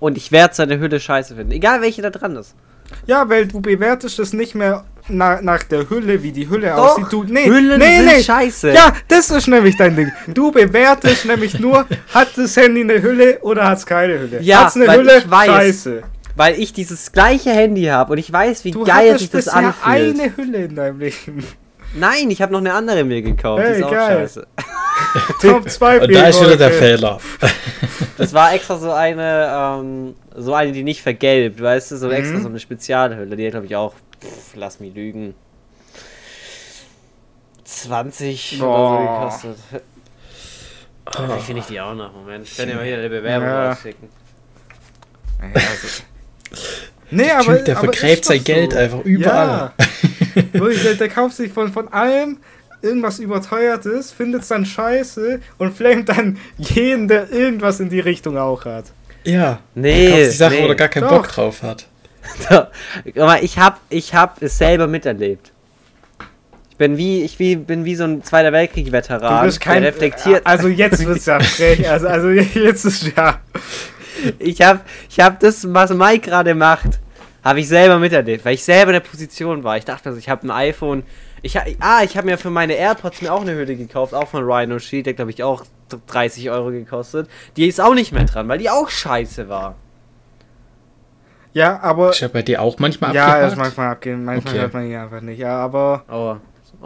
und ich werde seine Hülle scheiße finden. Egal welche da dran ist. Ja, weil du bewertest es nicht mehr na, nach der Hülle, wie die Hülle Doch, aussieht. Du, nee, Hüllen nee, sind nee. scheiße. Ja, das ist nämlich dein Ding. Du bewertest nämlich nur, hat das Handy eine Hülle oder hat es keine Hülle. Ja, hat's eine weil Hülle? ich weiß. Scheiße. Weil ich dieses gleiche Handy habe und ich weiß, wie Du geil sich das anfühlt. eine Hülle in deinem Leben. Nein, ich habe noch eine andere mir gekauft. die Hey, ist auch geil. scheiße. Top 2 Und da ist wieder der Fehler. Das war extra so eine, ähm, so eine, die nicht vergelbt, weißt du, so Mhm. extra so eine Spezialhülle. Die hat, glaube ich, auch, pff, lass mich lügen, 20 oder so Boah. gekostet. Vielleicht finde ich die auch noch. Moment, ich kann dir mal hier eine Bewerbung Ja. rausschicken. Nee, aber, Typ, der aber vergräbt sein doch Geld einfach überall. Ja. Der, der kauft sich von, von allem irgendwas überteuertes, findet es dann scheiße und flamet dann jeden, der irgendwas in die Richtung auch hat. Ja. Nee, Kauft die Sache, nee. wo er gar keinen Doch. Bock drauf hat. Ich hab, ich hab es selber miterlebt. Ich bin wie, ich wie, bin wie so ein Zweiter Weltkrieg-Veteran, Du bist kein. der reflektiert. Also jetzt wird's ja frech. Also, also jetzt ist ja. Ich hab, ich hab das, was Mike gerade macht, habe ich selber miterlebt, weil ich selber in der Position war. Ich dachte, also ich habe ein iPhone. Ich, ha- ah, ich habe mir für meine AirPods mir auch eine Hülle gekauft, auch von Rhino Sheet, der glaube ich auch 30 Euro gekostet. Die ist auch nicht mehr dran, weil die auch scheiße war. Ja, aber. Ist ja bei dir auch manchmal Ja, er ist abgehakt? manchmal abgehen. Manchmal Okay. hört man ihn einfach nicht. Ja, aber. Oh,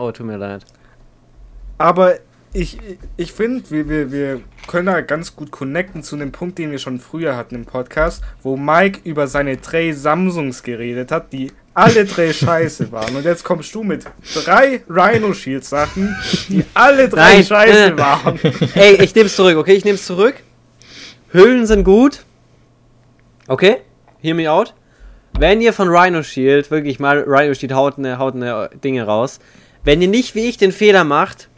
oh, tut mir leid. Aber ich, ich finde, wir, wir, wir können da ganz gut connecten zu einem Punkt, den wir schon früher hatten im Podcast, wo Mike über seine drei Samsungs geredet hat, die alle drei scheiße waren. Und jetzt kommst du mit drei Rhino Shield Sachen, die alle drei Nein. scheiße waren. Ey, ich nehm's zurück, okay? Ich nehm's zurück. Hüllen sind gut. Okay? Hear me out. Wenn ihr von Rhino Shield, wirklich mal, Rhino Shield haut eine, haut eine Dinge raus. Wenn ihr nicht wie ich den Fehler macht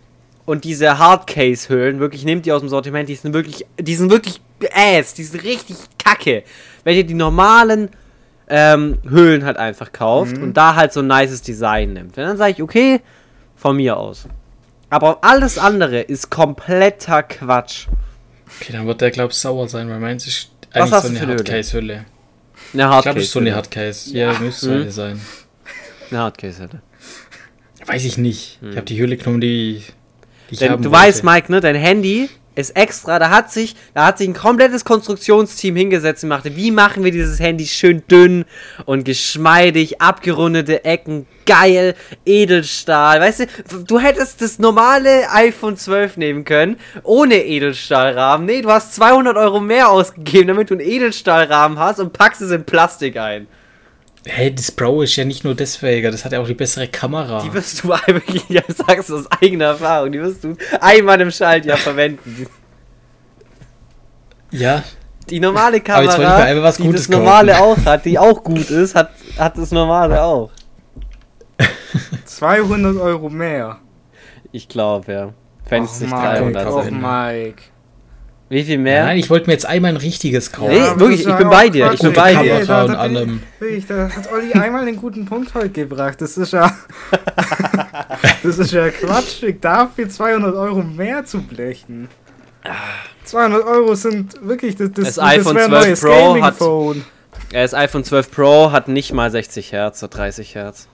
Und diese Hardcase-Hüllen, wirklich nehmt die aus dem Sortiment, die sind wirklich, die sind wirklich ass, die sind richtig kacke. Wenn ihr die normalen ähm, Hüllen halt einfach kauft und da halt so ein nices Design nimmt. Und dann sage ich, okay, von mir aus. Aber alles andere ist kompletter Quatsch. Okay, dann wird der, glaub ich, sauer sein, weil meins ist Was eigentlich hast so eine? Hardcase-Hülle. Eine Ich glaube, Hardcase. es ist so eine Hardcase. Ja, müsste so Mhm. eine sein. Eine Hardcase-Hülle. Weiß ich nicht. Ich habe die Hülle genommen, die ich Denn du wollte. weißt, Mike, ne, dein Handy ist extra, da hat sich, da hat sich ein komplettes Konstruktionsteam hingesetzt und machte, wie machen wir dieses Handy schön dünn und geschmeidig, abgerundete Ecken, geil, Edelstahl, weißt du, du hättest das normale iPhone 12 nehmen können, ohne Edelstahlrahmen, nee, du hast 200 Euro mehr ausgegeben, damit du einen Edelstahlrahmen hast und packst es in Plastik ein. Hey, das Pro ist ja nicht nur deswegen, das hat ja auch die bessere Kamera. Die wirst du wirklich, ja, sagst du aus eigener Erfahrung, die wirst du einmal im Schaltjahr verwenden. ja, Die normale Aber jetzt wollte ich Kamera, die Gutes das normale kaufen. auch hat, die auch gut ist, hat, hat das normale auch. 200 Euro mehr. Ich glaube, ja. Wenn es Och, nicht Mike, 300 och, sind. Mike. Wie viel mehr? Nein, ich wollte mir jetzt einmal ein richtiges kaufen. Nee, wirklich, das ich bin bei dir, Quatsch. ich bin bei dir. da, und da, bin allem. ich- wirklich, da hat Olli einmal einen guten Punkt heute gebracht. Das ist ja. das ist ja quatschig, dafür 200 Euro mehr zu blechen. 200 Euro sind wirklich. Das, das, Das iPhone ein 12 neues Pro hat- Das iPhone 12 Pro hat nicht mal 60 Hertz oder 30 Hertz.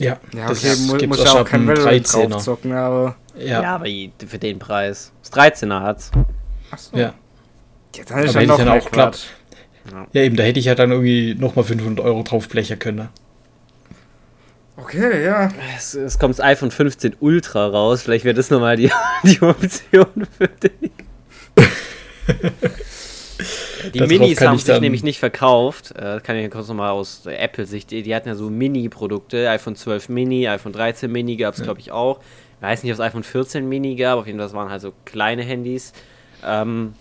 Ja, Ja, das okay, mu gibt's muss ja auch kein Valorant 13er. drauf zocken, aber. Ja, ja. aber für den Preis. Das 13er hat's. Achso. ja. Ja, dann ist Aber ja hätte ich dann auch klappt. Quatsch. eben, da hätte ich ja dann irgendwie nochmal 500 Euro drauf blechen können. Okay, ja. Es, es kommt das iPhone 15 Ultra raus. Vielleicht wäre das nochmal die, die Option für dich. Die Darauf Minis haben ich sich nämlich nicht verkauft. Äh, kann ich kurz nochmal aus Apple-Sicht. Die, die hatten ja so Mini-Produkte. iPhone 12 Mini, iPhone 13 Mini gab es, glaube ich, auch. Ich weiß nicht, ob es iPhone 14 Mini gab. Auf jeden Fall, das waren halt so kleine Handys. Ähm,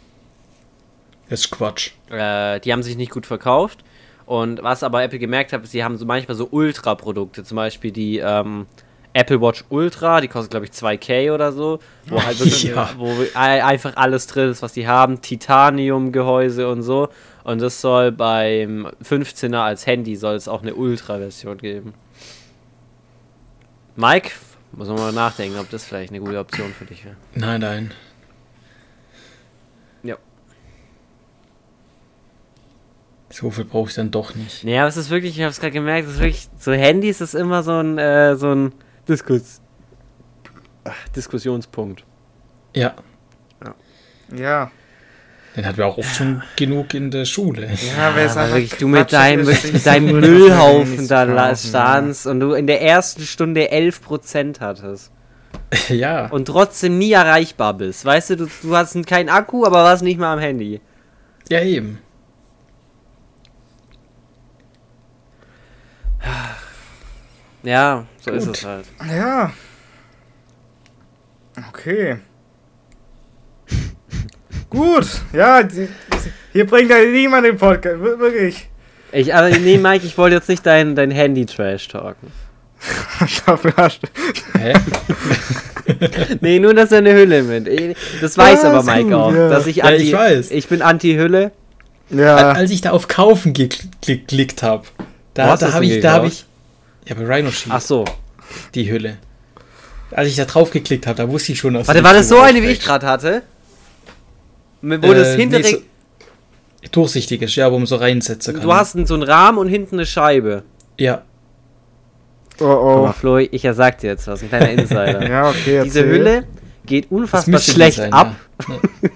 Das ist Quatsch. äh, die haben sich nicht gut verkauft. Und was aber Apple gemerkt hat, ist, sie haben so manchmal so Ultra-Produkte, zum Beispiel die ähm, Apple Watch Ultra, die kostet glaube ich 2K oder so, wo halt wirklich, Ja. wo ein- einfach alles drin ist, was die haben, Titanium-Gehäuse und so. Und das soll beim 15er als Handy soll es auch eine Ultra-Version geben. Mike, muss man mal nachdenken, ob das vielleicht eine gute Option für dich wäre. Nein, nein. Ja. So viel brauche ich dann doch nicht. Naja, aber es ist wirklich, ich habe es gerade gemerkt, es ist wirklich, so Handys ist immer so ein, äh, so ein Diskus Ach, Diskussionspunkt. Ja, Ja. den hatten wir auch oft schon genug in der Schule. Ja, wer aber sagt, wirklich, du mit deinem, mit deinem Müllhaufen auf da standst und du in der ersten Stunde 11% hattest ja. und trotzdem nie erreichbar bist. Weißt du, du, du hast keinen Akku, aber warst nicht mal am Handy. Ja, eben. Ja, so ist Gut. es halt. Ja. Ja. Okay. Gut, ja, hier bringt ja niemand den Podcast, wir- wirklich. Ich, aber nee, Mike, ich wollte jetzt nicht dein, dein Handy-Trash talken. Dafür hast Hä? Nee, nur, dass er eine Hülle mit. Das weiß Ja, aber ist Mike gut, auch. ja. Dass ich Ja, anti, ich weiß. Ich bin anti-Hülle. Ja, Als ich da auf Kaufen gekl- geklickt habe, da, da habe ich, da habe ich, ja, bei Rhino Shield, Ach so. die Hülle. Als ich da drauf geklickt habe, da wusste ich schon, dass Warte, war das so eine, wie ich gerade hatte? Wo das Äh, hintere. nee, so- Durchsichtig ist, ja, wo man so reinsetzen kann. du hast so einen Rahmen und hinten eine Scheibe. Ja, oh Guck mal, oh. Flo, ich sag dir jetzt was, ein kleiner Insider. Ja, okay, Diese erzähl. Hülle geht das unfassbar schlecht sein, ab. Ja.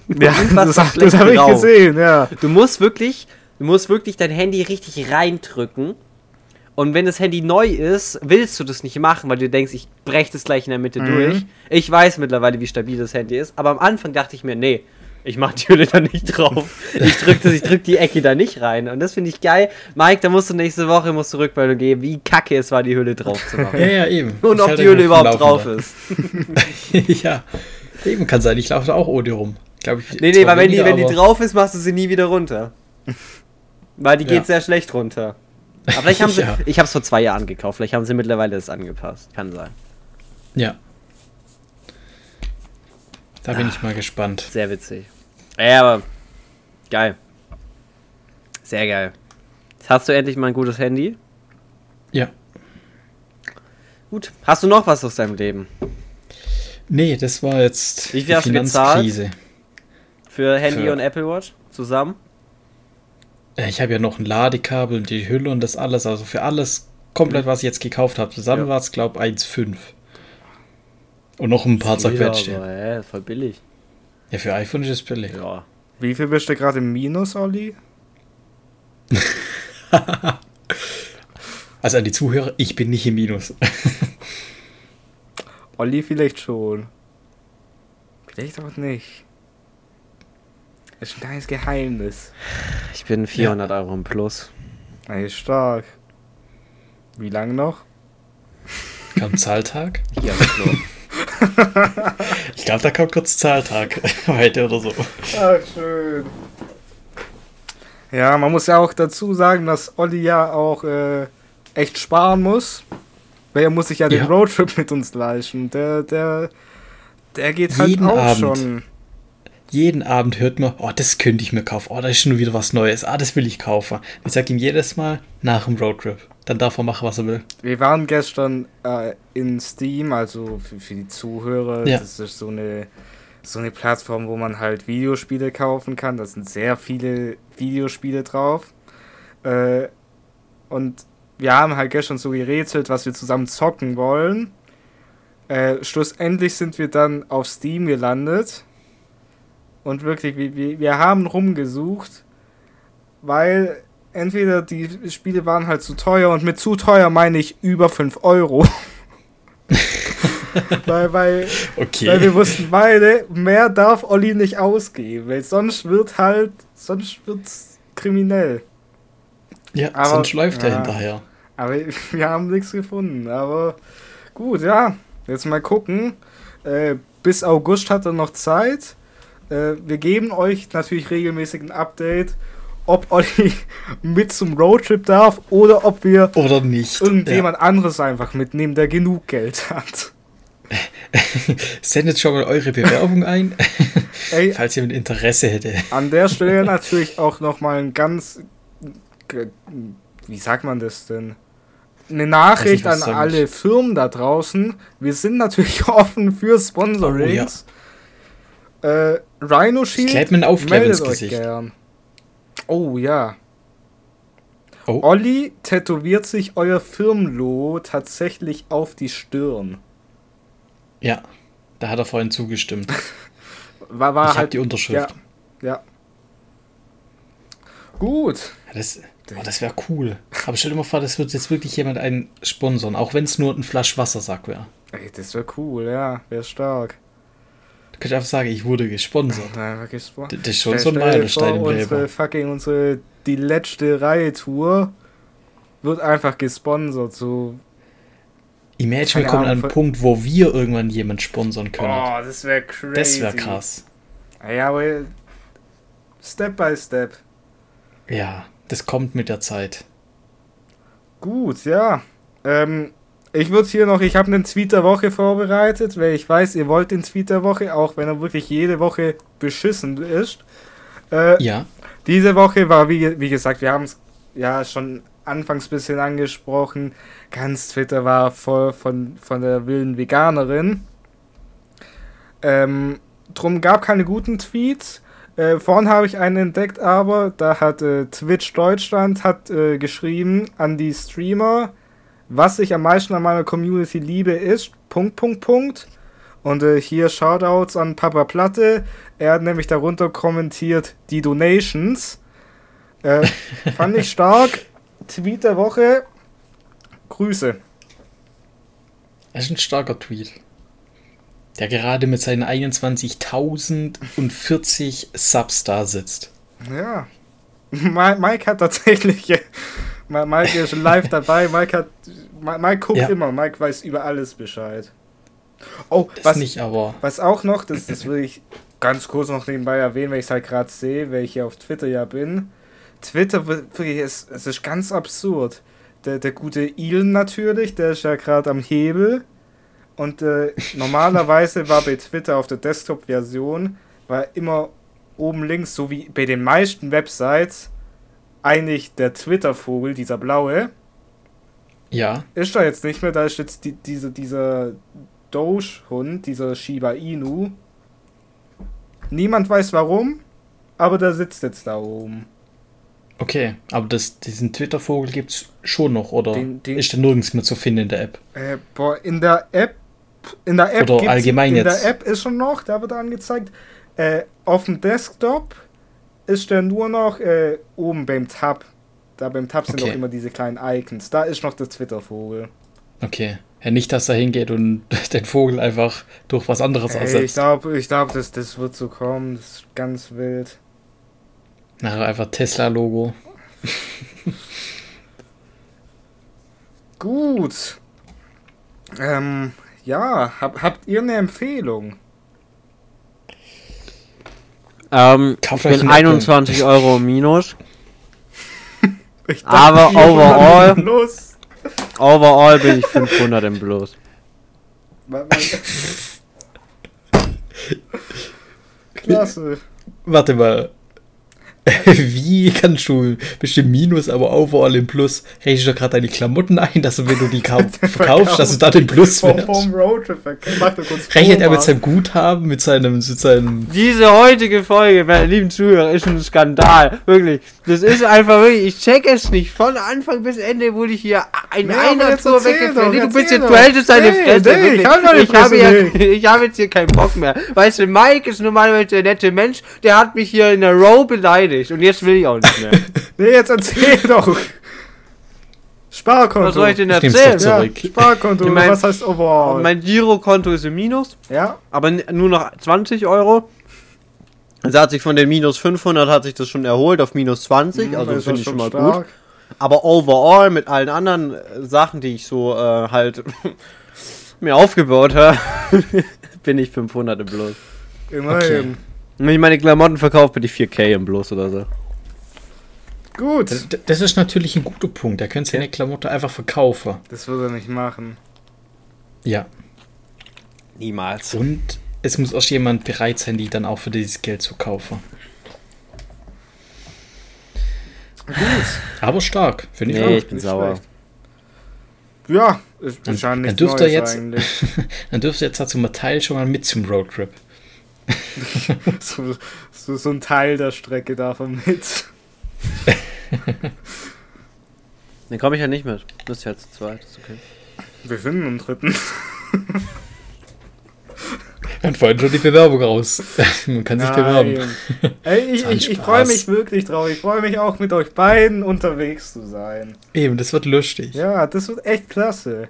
Ja, das, das habe ich gesehen, ja. Du musst wirklich, du musst wirklich dein Handy richtig reindrücken. Und wenn das Handy neu ist, willst du das nicht machen, weil du denkst, ich breche das gleich in der Mitte Mhm. durch. Ich weiß mittlerweile, wie stabil das Handy ist, aber am Anfang dachte ich mir, nee, ich mach die Hülle da nicht drauf. Ich drück, das, ich drück die Ecke da nicht rein. Und das finde ich geil. Mike, da musst du nächste Woche musst du Rückmeldung geben, wie kacke es war, die Hülle drauf zu machen. ja, ja, eben. Und Ich ob die Hülle überhaupt drauf Laufenden. ist. ja, eben kann sein. Ich laufe da auch ohne rum. Glaub ich, Nee, nee, weil wenn die, weniger, wenn die drauf ist, machst du sie nie wieder runter. Weil die Ja. geht sehr schlecht runter. Aber vielleicht haben sie, Ja. ich habe es vor zwei Jahren gekauft, vielleicht haben sie mittlerweile das angepasst. Kann sein. Ja. Da bin ich mal gespannt. Sehr witzig. Ja, aber geil. Sehr geil. Jetzt hast du endlich mal ein gutes Handy. Ja. Gut. Hast du noch was aus deinem Leben? Nee, das war jetzt Wie viel gezahlt? Finanzkrise. Für Handy Für- und Apple Watch zusammen? Äh, Ich habe ja noch ein Ladekabel und die Hülle und das alles. Also für alles komplett, was ich jetzt gekauft habe. Zusammen Ja. war es, glaube ich, 1,5. Und noch ein paar zerquetschte. Ja, voll billig. Ja, für iPhone ist es billig. Ja. Wie viel bist du gerade im Minus, Olli? Also an die Zuhörer, ich bin nicht im Minus. Olli vielleicht schon. Vielleicht auch nicht. Das ist ein kleines Geheimnis. Ich bin 400 Euro im Plus. Ey, stark. Wie lange noch? Kam Zahltag? Hier am Klo. Ich glaube, da kommt kurz Zahltag. Heute oder so. Ach, schön. Ja, man muss ja auch dazu sagen, dass Olli ja auch äh, echt sparen muss. Weil er muss sich ja den Ja. Roadtrip mit uns leisten. Der, der, der geht halt Jeden auch Abend. schon. Jeden Abend hört man, oh, das könnte ich mir kaufen. Oh, da ist schon wieder was Neues. Ah, das will ich kaufen. Ich sage ihm jedes Mal nach dem Roadtrip. Dann darf er machen, was er will. Wir waren gestern äh, in Steam, also für, für die Zuhörer, Ja. das ist so eine, so eine Plattform, wo man halt Videospiele kaufen kann. Da sind sehr viele Videospiele drauf. Äh, und wir haben halt gestern so gerätselt, was wir zusammen zocken wollen. Äh, schlussendlich sind wir dann auf Steam gelandet. Und wirklich, wir, wir, haben rumgesucht, weil entweder die Spiele waren halt zu teuer und mit zu teuer meine ich über 5 Euro. weil, weil, Okay. weil wir wussten beide, mehr darf Olli nicht ausgeben, weil sonst wird halt, sonst wird's kriminell. ja, aber- sonst läuft er ja. hinterher. Aber wir haben nichts gefunden. Aber gut, ja. Jetzt mal gucken. Äh, bis August hat er noch Zeit. Äh, wir geben euch natürlich regelmäßig ein Update, ob Olli mit zum Roadtrip darf oder ob wir Oder nicht. irgendjemand anderes einfach mitnehmen, der genug Geld hat. Ja. Sendet schon mal eure Bewerbung ein, Ey, falls jemand Interesse hätte. an der Stelle natürlich auch nochmal ein ganz. Wie sagt man das denn? Eine Nachricht was an alle Firmen da draußen. Wir sind natürlich offen für Sponsorings. Äh, Rhino Shield. kleid mir einen Aufkleber ins Gesicht. gern. Oh ja. Oh. Olli tätowiert sich euer Firmenlogo tatsächlich auf die Stirn. Ja, da hat er vorhin zugestimmt. War, war ich halt. die Unterschrift. Ja. Ja. Gut. Das oh, das wäre cool. Aber stell dir mal vor, das wird jetzt wirklich jemand einen sponsern, auch wenn es nur ein Flasch Wassersack wäre. Ey, das wäre cool, ja. Wäre stark. Könnte ich einfach sagen, ich wurde gesponsert. Nein, wirklich Sport. Das ist schon so ein Meilenstein im vor, Unsere Leben. fucking, unsere, die letzte Reihe-Tour wird einfach gesponsert, so. Imagine, wir kommen an einen Punkt, wo wir irgendwann jemand sponsern können. Oh, das wäre crazy. das wäre krass. Ja, aber Step by Step. Ja, das kommt mit der Zeit. Gut, ja. Ähm, ich würde hier noch, ich habe einen Tweet der Woche vorbereitet, weil ich weiß, ihr wollt den Tweet der Woche, auch wenn er wirklich jede Woche beschissen ist. Äh, Ja, Diese Woche war, wie, wie gesagt, wir haben es ja schon anfangs ein bisschen angesprochen. Ganz Twitter war voll von, von der wilden Veganerin. Ähm, drum gab keine guten Tweets. Äh, vorhin habe ich einen entdeckt, aber da hat äh, Twitch Deutschland hat äh, geschrieben an die Streamer, was ich am meisten an meiner Community liebe ist, Punkt, Punkt, Punkt. Und äh, hier Shoutouts an Papa Platte. Er hat nämlich darunter kommentiert die Donations. Äh, fand ich stark. Tweet der Woche. Grüße. das ist ein starker Tweet. Der gerade mit seinen 21.040 Subs da sitzt. Ja. Mi- Mike hat tatsächlich. Mi- Mike ist live dabei. Mike hat. Mi- Mike guckt Ja. immer. Mike weiß über alles Bescheid. Oh, Das was, nicht, aber was auch noch, das, das will ich ganz kurz noch nebenbei erwähnen, weil ich es halt gerade sehe, weil ich hier auf Twitter ja bin. Twitter, wirklich, es, es ist ganz absurd. Der, der gute Elon natürlich, der ist ja gerade am Hebel. Und äh, normalerweise war bei Twitter auf der Desktop-Version war immer oben links, so wie bei den meisten Websites, eigentlich der Twitter-Vogel, dieser blaue. Ja. Ist da jetzt nicht mehr, da ist jetzt die, diese, dieser Doge-Hund, dieser Shiba Inu. Niemand weiß warum, aber der sitzt jetzt da oben. Okay, aber das, diesen Twitter-Vogel gibt's schon noch, oder Den- den- ist der nirgends mehr zu finden in der App? Äh, boah, in der App. In der App Oder allgemein in jetzt? der App ist schon noch, da wird angezeigt. Äh, auf dem Desktop ist der nur noch äh, oben beim Tab. Da beim Tab sind Okay. auch immer diese kleinen Icons. Da ist noch der Twitter-Vogel. Okay. Ja, nicht, dass er hingeht und den Vogel einfach durch was anderes Ey, ich ersetzt. glaube, ich glaub, das, das wird so kommen. Das ist ganz wild. Nachher einfach Tesla-Logo. Gut. Ähm, ja, hab, habt ihr eine Empfehlung? Ähm, ich bin einen Apple. 21 Euro im Minus. Ich Aber overall-. Overall bin ich 500 im Plus. Klasse. Warte mal. Wie kannst du bestimmt Minus, aber overall im Plus? Rechnest du gerade deine Klamotten ein, dass du, wenn du die kau- verkaufst, dass du da den Plus wärst? Rechnet er mit seinem Guthaben, mit seinem, mit seinem Diese heutige Folge, meine lieben Zuhörer, ist ein Skandal. Wirklich. Das ist einfach wirklich, ich check es nicht. Von Anfang bis Ende wurde ich hier ein Ja, einer Tour Nee, Du bist jetzt, du hältst deine Fresse. nee, ich hab meine ich, habe ja, ich habe jetzt hier keinen Bock mehr. Weißt du, Mike ist normalerweise der nette Mensch, der hat mich hier in der Row beleidigt und jetzt will ich auch nicht mehr. Nee, jetzt erzähl doch. Sparkonto. Was soll ich denn erzählen? ja. Sparkonto. Ich mein- was heißt overall? Mein Girokonto ist im Minus. ja? aber nur noch 20 Euro. Also hat sich von den minus 500 hat sich das schon erholt auf minus 20, Hm, also finde ich schon mal stark. gut. Aber overall mit allen anderen äh, Sachen, die ich so äh, halt mir aufgebaut habe, bin ich 500 im Plus. Immerhin. Wenn ich meine Klamotten verkaufe, bin ich 4K im Plus oder so. Gut. Das, das ist natürlich ein guter Punkt. Er könnte seine Klamotte einfach verkaufen. Das wird er nicht machen. Ja. Niemals. Und es muss auch jemand bereit sein, die dann auch für dieses Geld zu kaufen. Aber stark, finde ich Nee, auch. ich bin Nicht sauer. schlecht. Ja, ist Dann- wahrscheinlich dann nichts dürfte er jetzt-. Dann dürfte jetzt dazu mal Teil schon mal mit zum Roadtrip. so, so, so ein Teil der Strecke davon mit. Dann komme ich ja nicht mit. Ihr jetzt zu zweit, ist okay. Wir finden einen dritten. Wir haben vorhin schon die Bewerbung raus. Man kann sich bewerben. Nein. Ey, ich, ich, ich freue mich wirklich drauf. Ich freue mich auch mit euch beiden unterwegs zu sein. Eben, das wird lustig. Ja, das wird echt klasse.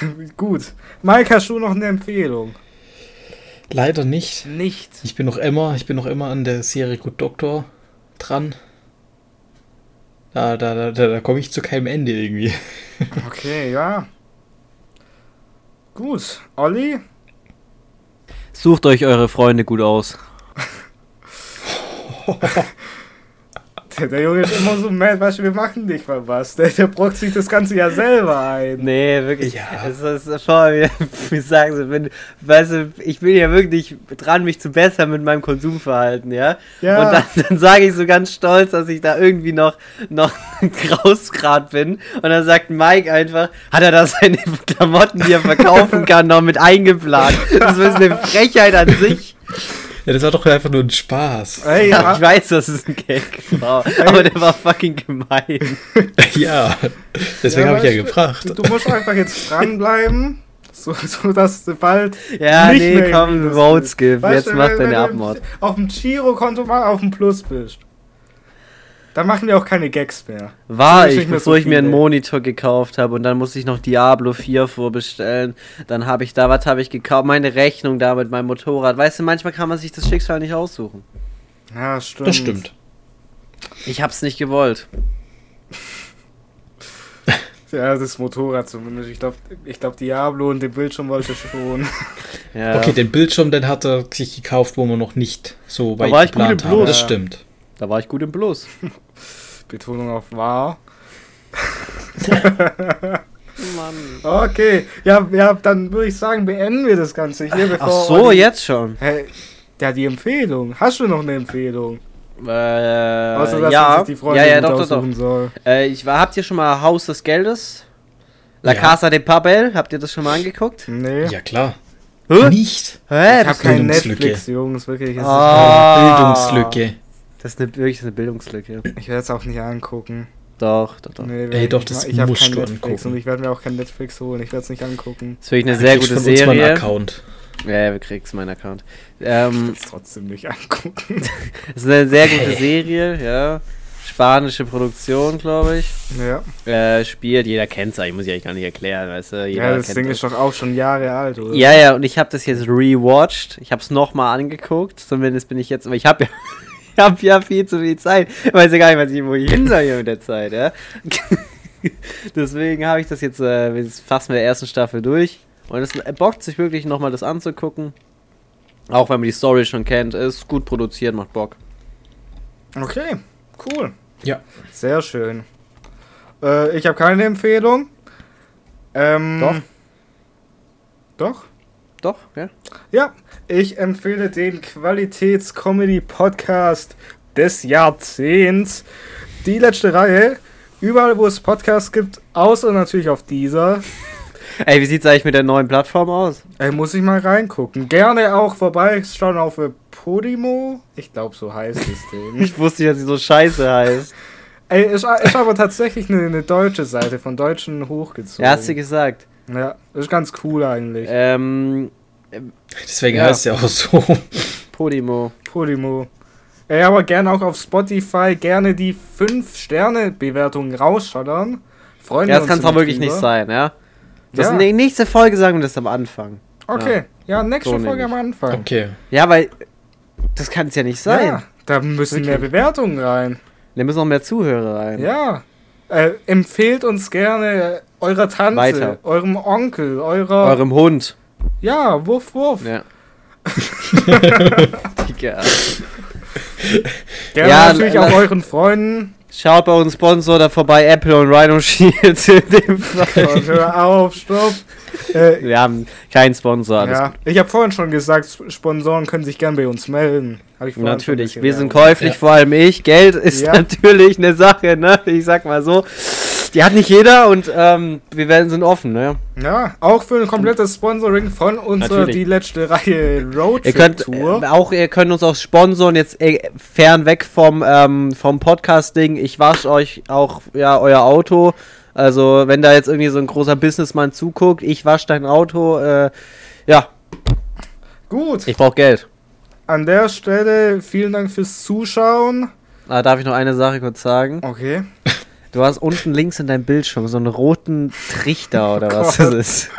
Gut. Mike, hast du noch eine Empfehlung? Leider nicht. Nicht. Ich bin noch immer, ich bin noch immer an der Serie Good Doctor dran. Da, da, da, da, da komme ich zu keinem Ende irgendwie. Okay, ja. Gut. Olli? Sucht euch eure Freunde gut aus. Der, der Junge ist immer so mad, weißt du, wir machen nicht mal was. Der, der brockt sich das Ganze ja selber ein. Nee, wirklich. Ja. Es ist vor mir, wie sagen sie, wenn, weißt du, ich bin ja wirklich dran, mich zu bessern mit meinem Konsumverhalten, ja. Ja. Und dann, dann sage ich so ganz stolz, dass ich da irgendwie noch, noch rausgrad bin. Und dann sagt Mike einfach, hat er da seine Klamotten, die er verkaufen kann, noch mit eingeplant. Das ist eine Frechheit an sich. Ja, das war doch einfach nur ein Spaß. Ey, Ja, ja, ich weiß, dass es ein Gag war, aber der war fucking gemein. ja, deswegen habe ich ja du, gefragt. Du musst einfach jetzt dranbleiben, so, so dass du bald. Ja, nicht nee, mehr komm, Roadskip, jetzt du, mach deine Abmord. Auf dem Girokonto mal auf dem Plus bist. Dann machen wir auch keine Gags mehr. War ich, bevor so ich mir einen. Monitor gekauft habe und dann musste ich noch Diablo 4 vorbestellen. Dann habe ich da, was habe ich gekauft? Meine Rechnung da mit meinem Motorrad. Weißt du, manchmal kann man sich das Schicksal nicht aussuchen. Ja, stimmt. Das stimmt. Ich hab's nicht gewollt. Ja, das Motorrad zumindest. Ich glaube, ich glaub, Diablo und den Bildschirm wollte ich schon. Ja. Okay, den Bildschirm, den hat er sich gekauft, wo wir noch nicht so weit war ich gut geplant im. Plus. Das stimmt. Da war ich gut im Plus. Betonung auf wahr. Mann. Okay, ja, ja dann würde ich sagen, beenden wir das Ganze hier. Ach so, Olli- jetzt schon. Hey, ja, die Empfehlung. Hast du noch eine Empfehlung? Äh, Außer, dass ja, die Freunde ja, ja, mit doch, doch, doch. aussuchen soll. Äh, ich war, habt ihr schon mal Haus des Geldes? La Ja. Casa de Papel, habt ihr das schon mal angeguckt? Nee. Ja, klar. Hä? Nicht. Hä? ich habe kein Bildungslücke. Netflix, Jungs, wirklich. es ist- Ah. Bildungslücke. Das ist eine, wirklich eine Bildungslücke. Ich werde es auch nicht angucken. Doch, doch, doch. Nee, Ey, doch, das ich hab musst kein du Netflix angucken. und ich werde mir auch kein Netflix holen. Ich werde es nicht angucken. Das ist wirklich eine sehr gute von uns mal einen Serie. Account. Ja, wir kriegst meinen Account. Ich Ähm, werde es trotzdem nicht angucken. das ist eine sehr gute Serie, ja. Spanische Produktion, glaube ich. ja. Äh, spielt, jeder kennt es eigentlich, muss ich eigentlich gar nicht erklären, weißt du? Jeder ja, das kennt Ding ist doch auch schon Jahre alt, oder? Ja, ja, und ich habe das jetzt rewatcht. Ich habe es nochmal angeguckt. Zumindest bin ich jetzt, aber ich habe ja, ich hab ja viel zu viel Zeit. Ich weiß ja gar nicht, was ich, wo ich hin soll hier mit der Zeit, ja. Deswegen habe ich das jetzt, äh, jetzt fast mit der ersten Staffel durch. Und es bockt sich wirklich nochmal das anzugucken. Auch wenn man die Story schon kennt. Ist gut produziert, macht Bock. Okay, cool. Ja. Sehr schön. Äh, ich habe keine Empfehlung. Ähm, Doch. Doch? Doch, ja. Ja, ich empfehle den Qualitäts-Comedy-Podcast des Jahrzehnts. Die letzte Reihe. Überall, wo es Podcasts gibt, außer natürlich auf dieser. Ey, wie sieht's eigentlich mit der neuen Plattform aus? Ey, muss ich mal reingucken. Gerne auch vorbeischauen auf Podimo. Ich glaube, so heißt es Ding. Ich wusste nicht, dass sie so scheiße heißt. Ey, ist, ist aber tatsächlich eine, eine deutsche Seite, von Deutschen hochgezogen. Ja, hast du gesagt. Ja, ist ganz cool eigentlich. Ähm, Deswegen Ja. heißt es ja auch so. Podimo. Podimo. Ey, aber gerne auch auf Spotify, gerne die 5-Sterne-Bewertungen rausschottern. Freuen Ja, das kann es auch wirklich drüber. nicht sein, ja? Das Ja. die nächste Folge sagen wir das am Anfang. Okay, ja, nächste So Folge am Anfang. Okay. Ja, weil das kann es ja nicht sein. Ja, da müssen Wirklich. mehr Bewertungen rein. Da müssen noch mehr Zuhörer rein. Ja. Äh, empfehlt uns gerne eurer Tante, Weiter. eurem Onkel, eurer. Eurem Hund. Ja, wuff, wuff. Ja. Digga. Gerne Ja, natürlich auch euren Freunden. Schaut bei uns Sponsor da vorbei, Apple und Rhino Shield in dem Fall. Hör auf, stopp. Äh, Wir haben keinen Sponsor. Ja, ich habe vorhin schon gesagt, Sp- Sponsoren können sich gern bei uns melden. Natürlich, wir sind käuflich, Ja. vor allem ich. Geld ist Ja. natürlich eine Sache, ne? Ich sag mal so. Die hat nicht jeder und ähm, wir werden sind offen, ne? Ja, auch für ein komplettes Sponsoring von unserer Natürlich. die letzte Reihe Ihr Roadtrip könnt Tour. äh, auch, ihr könnt uns auch sponsoren, jetzt äh, fernweg vom, ähm, vom Podcast-Ding. Ich wasche euch auch ja euer Auto. Also, wenn da jetzt irgendwie so ein großer Businessman zuguckt, ich wasche dein Auto, äh, ja, Gut, ich brauche Geld. an der Stelle vielen Dank fürs Zuschauen. Ah, darf ich noch eine Sache kurz sagen? Okay. Du hast unten links in deinem Bildschirm so einen roten Trichter oder was Gott. das ist.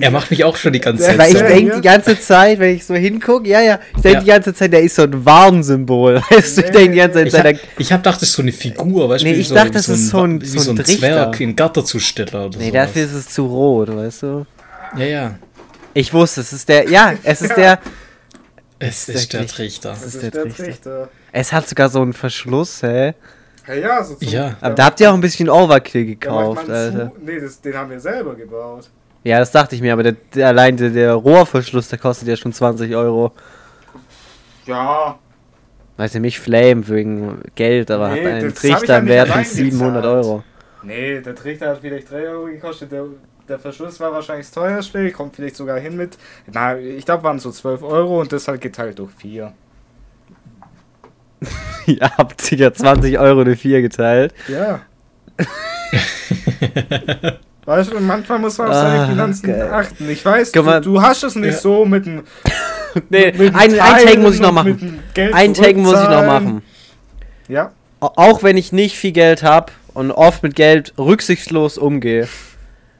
Er macht mich auch schon die ganze Der- Weil ich Zeit. der so. denke die ganze Zeit, wenn ich so hingucke, ja, ja, ich denke Ja. die ganze Zeit, der ist so ein Warnsymbol. Weißt du, ich denke die ganze Zeit, Ich hab, ich hab gedacht, das ist so eine Figur, weißt du? Nee, ich so, dachte, das ist so ein- wie so so ein ein Trichter. Zwerg, ein Gatterzusteller oder Nee, so. dafür ist es zu rot, weißt du? Ja, ja. Ich wusste, es ist der, ja, es ist der, Es ist der wirklich- Trichter. Das ist der der Trichter. Trichter. es hat sogar so einen Verschluss, hä? Ja, ja, so zum, Ja. Aber da habt ihr auch ein bisschen Overkill ja, gekauft, man Alter. Zu, nee, das, den haben wir selber gebaut. Ja, das dachte ich mir, aber der, der, allein der, der Rohrverschluss, der kostet ja schon 20 Euro. Ja. Weiß ja nicht, Flame wegen Geld, aber Nee, hat einen Trichter ja einen nicht Wert von reingezahlt. 700 Euro. Nee, der Trichter hat vielleicht 3 Euro gekostet. Der, der Verschluss war wahrscheinlich das teuerste. Kommt vielleicht sogar hin mit. Na, ich glaube, waren so 12 Euro und das halt geteilt durch 4. Ihr habt sicher 20 Euro durch 4 geteilt. Ja. weißt du, manchmal muss man auf Ah, seine Finanzen geil. achten. Ich weiß, du, du hast es nicht Ja. so mit dem. Nee, mit ein, ein Take muss ich noch machen. Ein Take muss ich noch machen. Ja. Au- Auch wenn ich nicht viel Geld habe und oft mit Geld rücksichtslos umgehe,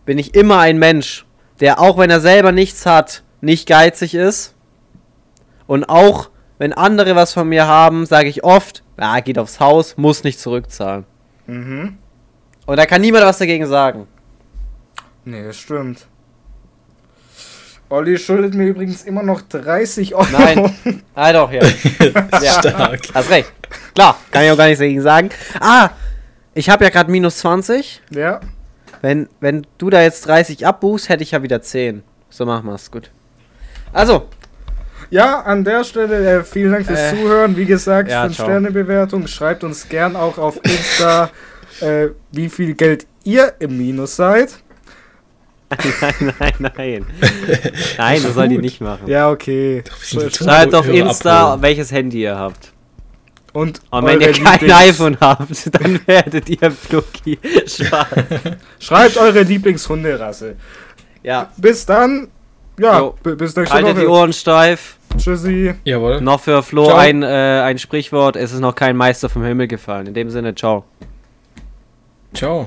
bin ich immer ein Mensch, der auch wenn er selber nichts hat, nicht geizig ist. Und auch wenn andere was von mir haben, sage ich oft, ah, geht aufs Haus, muss nicht zurückzahlen. Mhm. Und da kann niemand was dagegen sagen. Nee, das stimmt. Olli schuldet mir übrigens immer noch 30 Euro. Nein. Ah, doch, ja. ja. Stark. Hast recht. Klar, kann ich auch gar nichts dagegen sagen. Ah, ich habe ja gerade minus 20. Ja. Wenn, wenn du da jetzt 30 abbuchst, hätte ich ja wieder 10. So machen wir's, gut. Also, Ja, an der Stelle äh, vielen Dank fürs Äh, Zuhören. Wie gesagt, ja, 5 ciao. Sterne Bewertung. Schreibt uns gern auch auf Insta, äh, wie viel Geld ihr im Minus seid. nein, nein, nein. Nein, das soll die nicht machen. Ja, okay. Schreibt auf Insta, abholen. welches Handy ihr habt. Und, Und wenn ihr kein Lieblings- iPhone habt, dann werdet ihr Fluki schwarz. Schreibt eure Lieblingshunderasse. Ja, Bis dann. Ja, bis nächste haltet die Woche. Ohren steif. Tschüssi. Jawohl. Noch für Flo Ciao. ein, äh, ein Sprichwort, es ist noch kein Meister vom Himmel gefallen. In dem Sinne, ciao. Ciao.